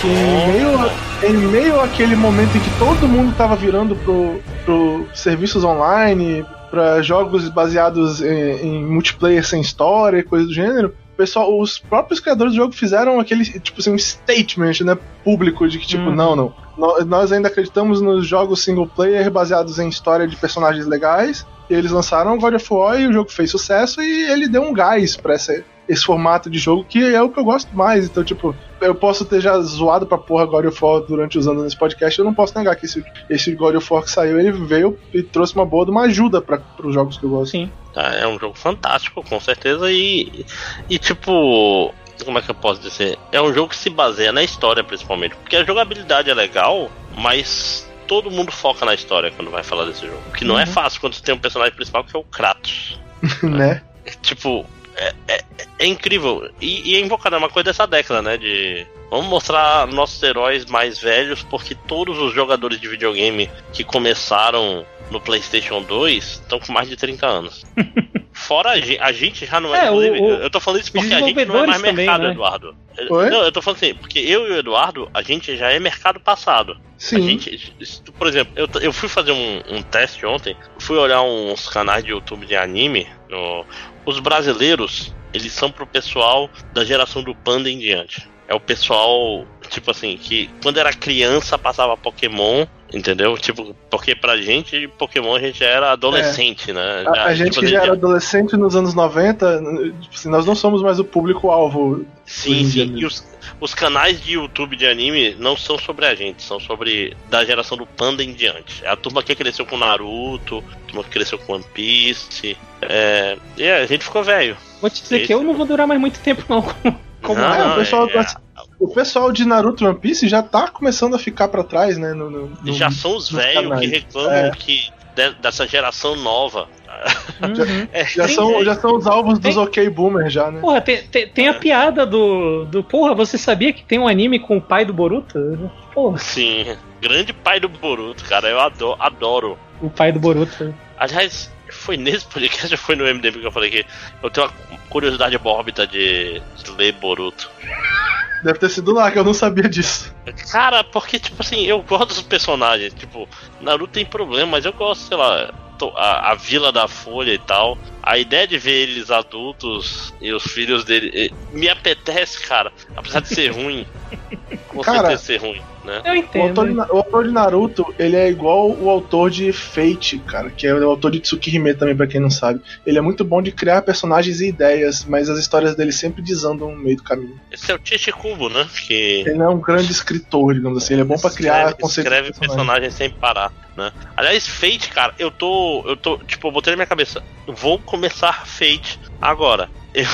Que em meio, a- em meio àquele momento em que todo mundo tava virando pro, pro serviços online, pra jogos baseados em, em multiplayer sem história e coisa do gênero, pessoal, os próprios criadores do jogo fizeram aquele, tipo assim, um statement, né, público de que, tipo, Uhum. não, não, nó- nós ainda acreditamos nos jogos single player baseados em história de personagens legais, e eles lançaram God of War e o jogo fez sucesso e ele deu um gás pra essa, esse formato de jogo que é o que eu gosto mais. Então, tipo, eu posso ter já zoado pra porra God of War durante os anos nesse podcast, eu não posso negar que esse, esse God of War que saiu, ele veio e trouxe uma boa de uma ajuda para os jogos que eu gosto. Sim. Tá, é um jogo fantástico, com certeza, e, e tipo. Como é que eu posso dizer? É um jogo que se baseia na história, principalmente. Porque a jogabilidade é legal, mas todo mundo foca na história quando vai falar desse jogo. Que não é fácil quando você tem um personagem principal que é o Kratos. né? Tipo, é, é- é incrível. E, e é invocado, é uma coisa dessa década, né? De. Vamos mostrar nossos heróis mais velhos, porque todos os jogadores de videogame que começaram no PlayStation 2 estão com mais de 30 anos. Fora a gente, a gente já não é. É, o- eu tô falando isso porque a gente não é mais também, mercado, né? Eduardo. Eu- Oi? Não, eu tô falando assim, porque eu e o Eduardo, a gente já é mercado passado. A Sim. gente, se tu- por exemplo, eu, eu fui fazer um, um teste ontem, fui olhar uns canais de YouTube de anime. no- os brasileiros, eles são pro pessoal da geração do Panda em diante. É o pessoal, tipo assim, que quando era criança passava Pokémon, entendeu? Tipo, porque pra gente, Pokémon a gente já era adolescente, né? A, a gente tipo, que já era já- adolescente nos anos 90, tipo assim, nós não somos mais o público-alvo. Sim, sim. E os, os canais de YouTube de anime não são sobre a gente, são sobre da geração do Panda em diante. É a turma que cresceu com Naruto, a turma que cresceu com One Piece. É, e é, a gente ficou velho. Vou te dizer Esse- que eu não vou durar mais muito tempo, não. Como, Não, Ah, o pessoal é- gosta- O pessoal de Naruto e One Piece já tá começando a ficar pra trás, né? No, no- no- Já são os velhos que reclamam É. que de- dessa geração nova. Uhum. É, Já Tem- são, já são os alvos dos tem- ok boomer já, né? Porra, tem, tem, tem a piada do, do. Porra, você sabia que tem um anime com o pai do Boruto? Porra, Sim, grande pai do Boruto, cara. Eu adoro. adoro. o pai do Boruto. Aliás, foi nesse podcast ou foi no MDM que eu falei que eu tenho uma curiosidade mórbida de, de ler Boruto. Deve ter sido lá que eu não sabia disso. Cara, porque, tipo assim, eu gosto dos personagens. Tipo, Naruto tem problema, mas eu gosto, sei lá, a, a Vila da Folha e tal. A ideia de ver eles adultos e os filhos dele me apetece, cara. Apesar de ser ruim. Com Cara, certeza ser ruim, né? Eu O entendo. autor, de, o autor de Naruto, ele é igual o autor de Fate, cara, que é o autor de Tsukihime também, pra quem não sabe. Ele é muito bom de criar personagens e ideias, mas as histórias dele sempre desandam no meio do caminho. Esse é o Chichikubo, né? Que Ele não é um grande escritor, digamos assim, ele é bom pra criar escreve, conceitos escreve personagem. personagens sem parar, né? Aliás, Fate, cara, eu tô. Eu tô. Tipo, eu botei na minha cabeça. Vou começar Fate agora. Eu-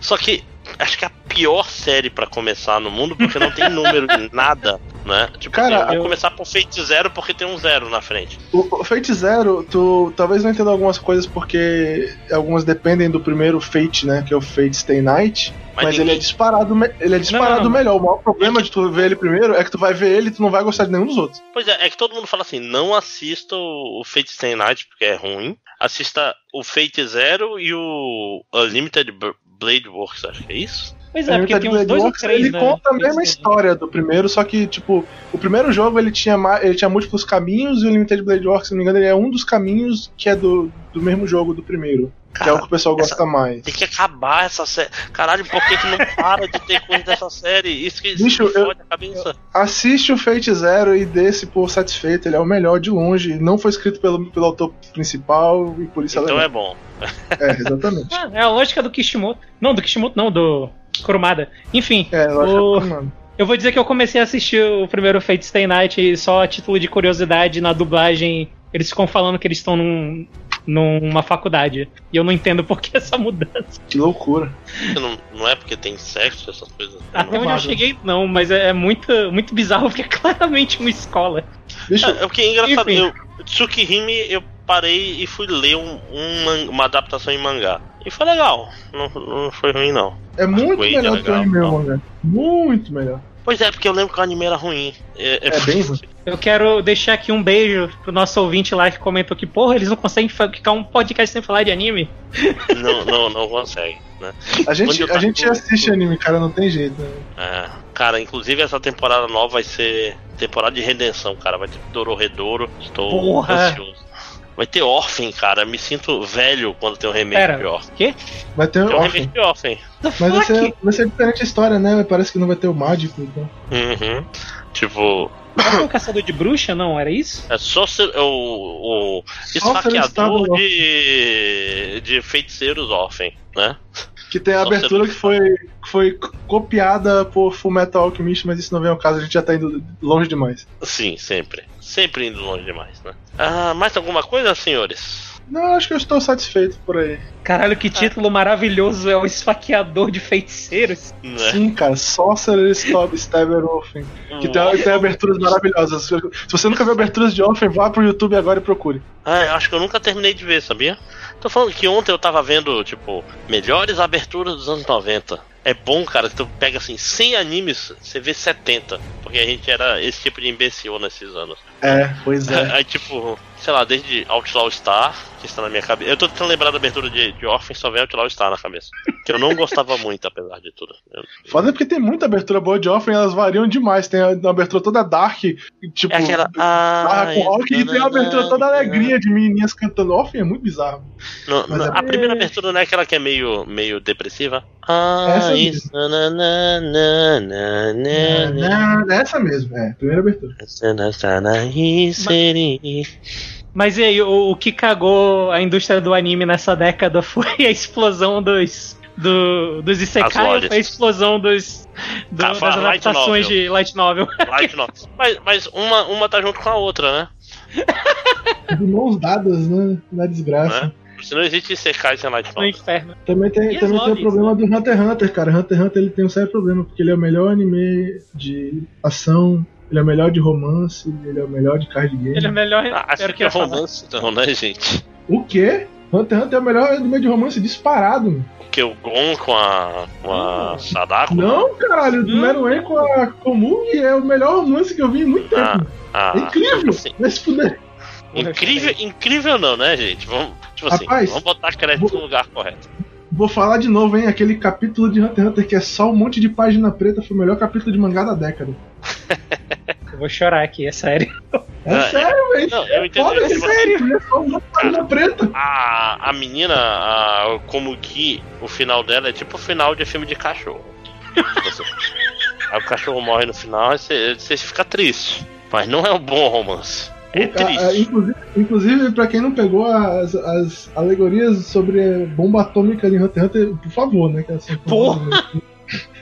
só que acho que é a pior série pra começar no mundo, porque não tem número de nada, né? Tipo, Cara, vou eu- começar por Fate Zero porque tem um zero na frente. O, o Fate Zero, tu talvez não entenda algumas coisas porque algumas dependem do primeiro Fate, né, que é o Fate Stay Night, Mas, mas, ele é ninguém- disparado, ele é disparado não. melhor. O maior problema de tu ver ele primeiro é que tu vai ver ele e tu não vai gostar de nenhum dos outros. Pois é, é que todo mundo fala assim: não assista o Fate Stay Night porque é ruim. Assista o Fate Zero e o Unlimited Blade Works, acho que é isso. Pois é, porque tem uns dois ou três, ele né? conta a mesma história do primeiro, só que, tipo, o primeiro jogo ele tinha, ele tinha múltiplos caminhos e o Limited Blade Works, se não me engano, ele é um dos caminhos que é do, do mesmo jogo do primeiro. que é o que o pessoal essa- gosta mais. Tem que acabar essa série. Caralho, por que, que não para de ter coisa dessa série? Isso que, isso Bicho, que eu- fode a cabeça. Assiste o Fate Zero e desse por satisfeito, ele é o melhor de longe. Não foi escrito pelo, pelo autor principal e por isso é Então legal. é bom. É, exatamente. Ah, é a lógica do Kishimoto. Não, do Kishimoto não, do Kurumada. Enfim, É, eu acho O- mano. eu vou dizer que eu comecei a assistir o primeiro Fate Stay Night e só a título de curiosidade na dublagem. Eles ficam falando que eles estão num, numa faculdade. E eu não entendo por que essa mudança. Que loucura. Não, não é porque tem sexo, essas coisas. Até onde eu cheguei, não, mas é, é muito, muito bizarro porque é claramente uma escola. É, é porque é engraçado. Enfim. Eu, Tsukihime, eu parei e fui ler um, um uma adaptação em mangá. E foi legal. Não, não foi ruim, não. é muito Wade melhor é que o anime, não. mano. Muito melhor. Pois é, porque eu lembro que o anime era ruim. É, É bem ruim. Eu quero deixar aqui um beijo pro nosso ouvinte lá que comentou que, porra, eles não conseguem ficar um podcast sem falar de anime. Não, não, não consegue, né? A gente, a gente assiste anime, cara, não tem jeito. Né? É, cara, inclusive essa temporada nova vai ser temporada de redenção, cara. Vai ter Dororedoro. Estou Porra! ansioso. Vai ter Orphan, cara. Me sinto velho quando tem um remake Pera. de Orphan. Quê? Vai ter Tem um remake de Orphan. Mas vai ser, vai ser diferente a história, né? Parece que não vai ter o mágico. Então. Uhum. Tipo, Não foi um caçador de bruxa, não? Era isso? é só ser o, o esfaqueador de, de feiticeiros Orphan, né? Que tem a abertura que foi, que foi copiada por Fullmetal Alchemist, mas isso não vem ao caso, a gente já tá indo longe demais. Sim, sempre. Sempre indo longe demais, né? Ah, mais alguma coisa, senhores? Não, acho que eu estou satisfeito por aí. Caralho, que título maravilhoso é o esfaqueador de feiticeiros. Né? Sim, cara, Sorcerer Stop Stabber Orphan. Que tem, tem aberturas maravilhosas. Se você nunca viu aberturas de Orphan, vá pro YouTube agora e procure. Ah, eu acho que eu nunca terminei de ver, sabia? Tô falando que ontem eu tava vendo, tipo, melhores aberturas dos anos 90. É bom, cara, que tu pega assim, 100 animes, você vê 70. Porque a gente era esse tipo de imbecil nesses anos. É, pois é. Aí, tipo, sei lá, desde Outlaw Star, que está na minha cabeça. Eu tô tentando lembrar da abertura de, de Orphan, só vem Outlaw Star na cabeça. Que eu não gostava muito, apesar de tudo. Eu- Foda é porque tem muita abertura boa de Orphan, elas variam demais. Tem a, a abertura toda dark, tipo, É aquela. Ah, com rock, e tem a abertura toda alegria de menininhas cantando. Orphan é muito bizarro. Não, não, é- a primeira abertura não é aquela que é meio, meio depressiva? Ah, Essa isso. Na, na, na, na, na, na, na. É, essa mesmo, é, primeira abertura. Mas e aí, o, o que cagou a indústria do anime nessa década foi a explosão dos. Do, dos Isekai foi a explosão dos, do- Ah, das light adaptações novel. de light novel? Light novel. Mas, mas uma, uma tá junto com a outra, né? De mãos dadas, né? Na desgraça. né? Se não existe Isekai sem Light no novel. inferno. Também tem, E também tem o problema do Hunter x Hunter, cara. Hunter x Hunter ele tem um sério problema, porque ele é o melhor anime de ação, ele é o melhor de romance, ele é o melhor de card game. Ele é melhor. Ah, acho o que que é romance, então, né, gente? O quê? Hunter x Hunter é o melhor anime de romance disparado. mano. Porque o Gon com a, com a Sadako. Não, caralho, o. Meruem com a Komugi é o melhor romance que eu vi em muito tempo. Ah, ah, é incrível! assim, Vai se fuder. incrível, incrível não, né, gente? Vamos, tipo assim, Rapaz, vamos botar crédito no lugar correto. Vou falar de novo, hein? Aquele capítulo de Hunter x Hunter que é só um monte de página preta foi o melhor capítulo de mangá da década. Eu vou chorar aqui, é sério. É Ah, sério, velho. Não, eu entendo. Foda, é sério. É só uma página preta. a, a menina, a, como que o final dela é tipo o final de filme de cachorro. Aí o cachorro morre no final e você você fica triste. Mas não é um bom romance. É O- a- a- triste. inclusive, inclusive, pra quem não pegou as, as alegorias sobre bomba atômica de Hunter x Hunter, por favor, né? Que é Porra!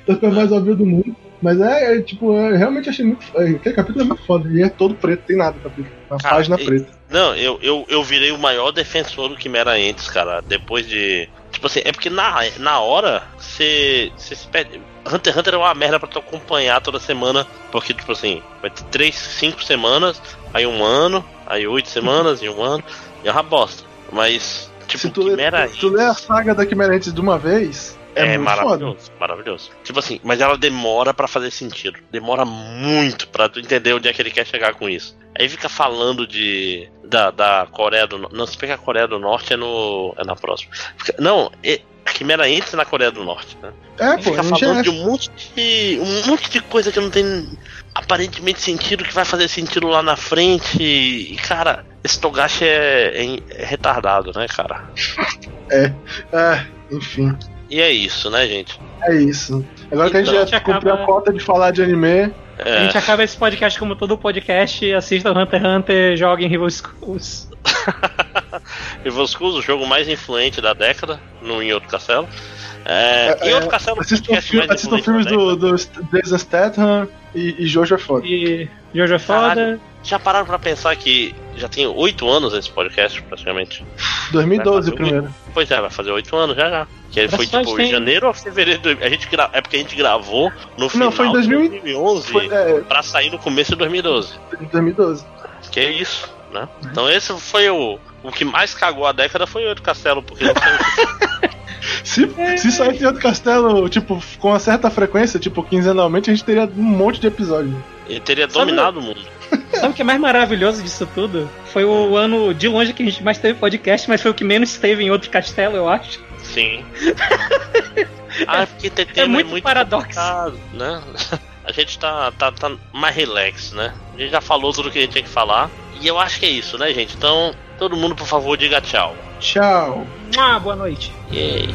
a coisa mais óbvia do mundo. Mas é, é, tipo, eu realmente achei muito. é, Aquele capítulo é muito foda. E é todo preto, tem nada no capítulo. Uma Cara, página e- preta. Não, eu, eu, eu virei o maior defensor do Quimera Entes, cara. Depois de. Tipo assim, é porque na, na hora você se perde. Hunter x Hunter é uma merda pra tu acompanhar toda semana. Porque, tipo assim, vai ter 3, 5 semanas, aí um ano, aí 8 semanas e um ano. E é uma bosta. Mas, tipo, Se tu, lê, Quimera se tu lê a saga da Quimera antes de uma vez, é, é, muito foda. maravilhoso, maravilhoso. Tipo assim, mas ela demora pra fazer sentido. Demora muito pra tu entender onde é que ele quer chegar com isso. Aí fica falando de da, da Coreia do Norte. Não, se que a Coreia do Norte é no é na próxima. Não, é- a Quimera entre na Coreia do Norte, né? É, pô, Fica falando é. de um monte de. um monte de coisa que não tem aparentemente sentido, que vai fazer sentido lá na frente. E, cara, esse Togashi é, é- é retardado, né, cara? É, enfim. E é isso, né, gente? É isso. Agora que a gente Então, já a gente cumpriu acaba- a cota de falar de anime, A É, gente acaba esse podcast como todo podcast, assista Hunter x Hunter, joga em Rival Schools. Rival Schools, o jogo mais influente da década, no Em Outro Castelo. É, em Outro Castelo, o assistam, podcast fi mais assistam filmes do, do Jason Statham e, e Jojo é foda. E Jojo é foda. Caralho. Já pararam pra pensar que já tem oito anos esse podcast, praticamente? 2012 Vai fazer primeiro. Pois é, vai fazer oito anos já já. Que ele foi tipo tem. em janeiro ou fevereiro. de- A gente gra... É porque a gente gravou no final foi em 2000 de 2011 Foi, é, pra sair no começo de 2012. 2012. Que é isso, né? Então esse foi o. O que mais cagou a década foi o Oito Castelo, porque não saiu Se, se sair de outro castelo, tipo, com uma certa frequência, tipo, quinzenalmente, a gente teria um monte de episódios. ele teria Sabe- dominado o mundo. Sabe o que é mais maravilhoso disso tudo? Foi o ano de longe que a gente mais teve podcast, mas foi o que menos teve em outro castelo, eu acho. Sim. ah, é porque TT é muito paradoxo. complicado, né? A gente tá, tá, tá mais relax, né? A gente já falou tudo que a gente tinha que falar. E eu acho que é isso, né, gente? Então, todo mundo, por favor, diga tchau. Tchau. Ah, boa noite. Yay.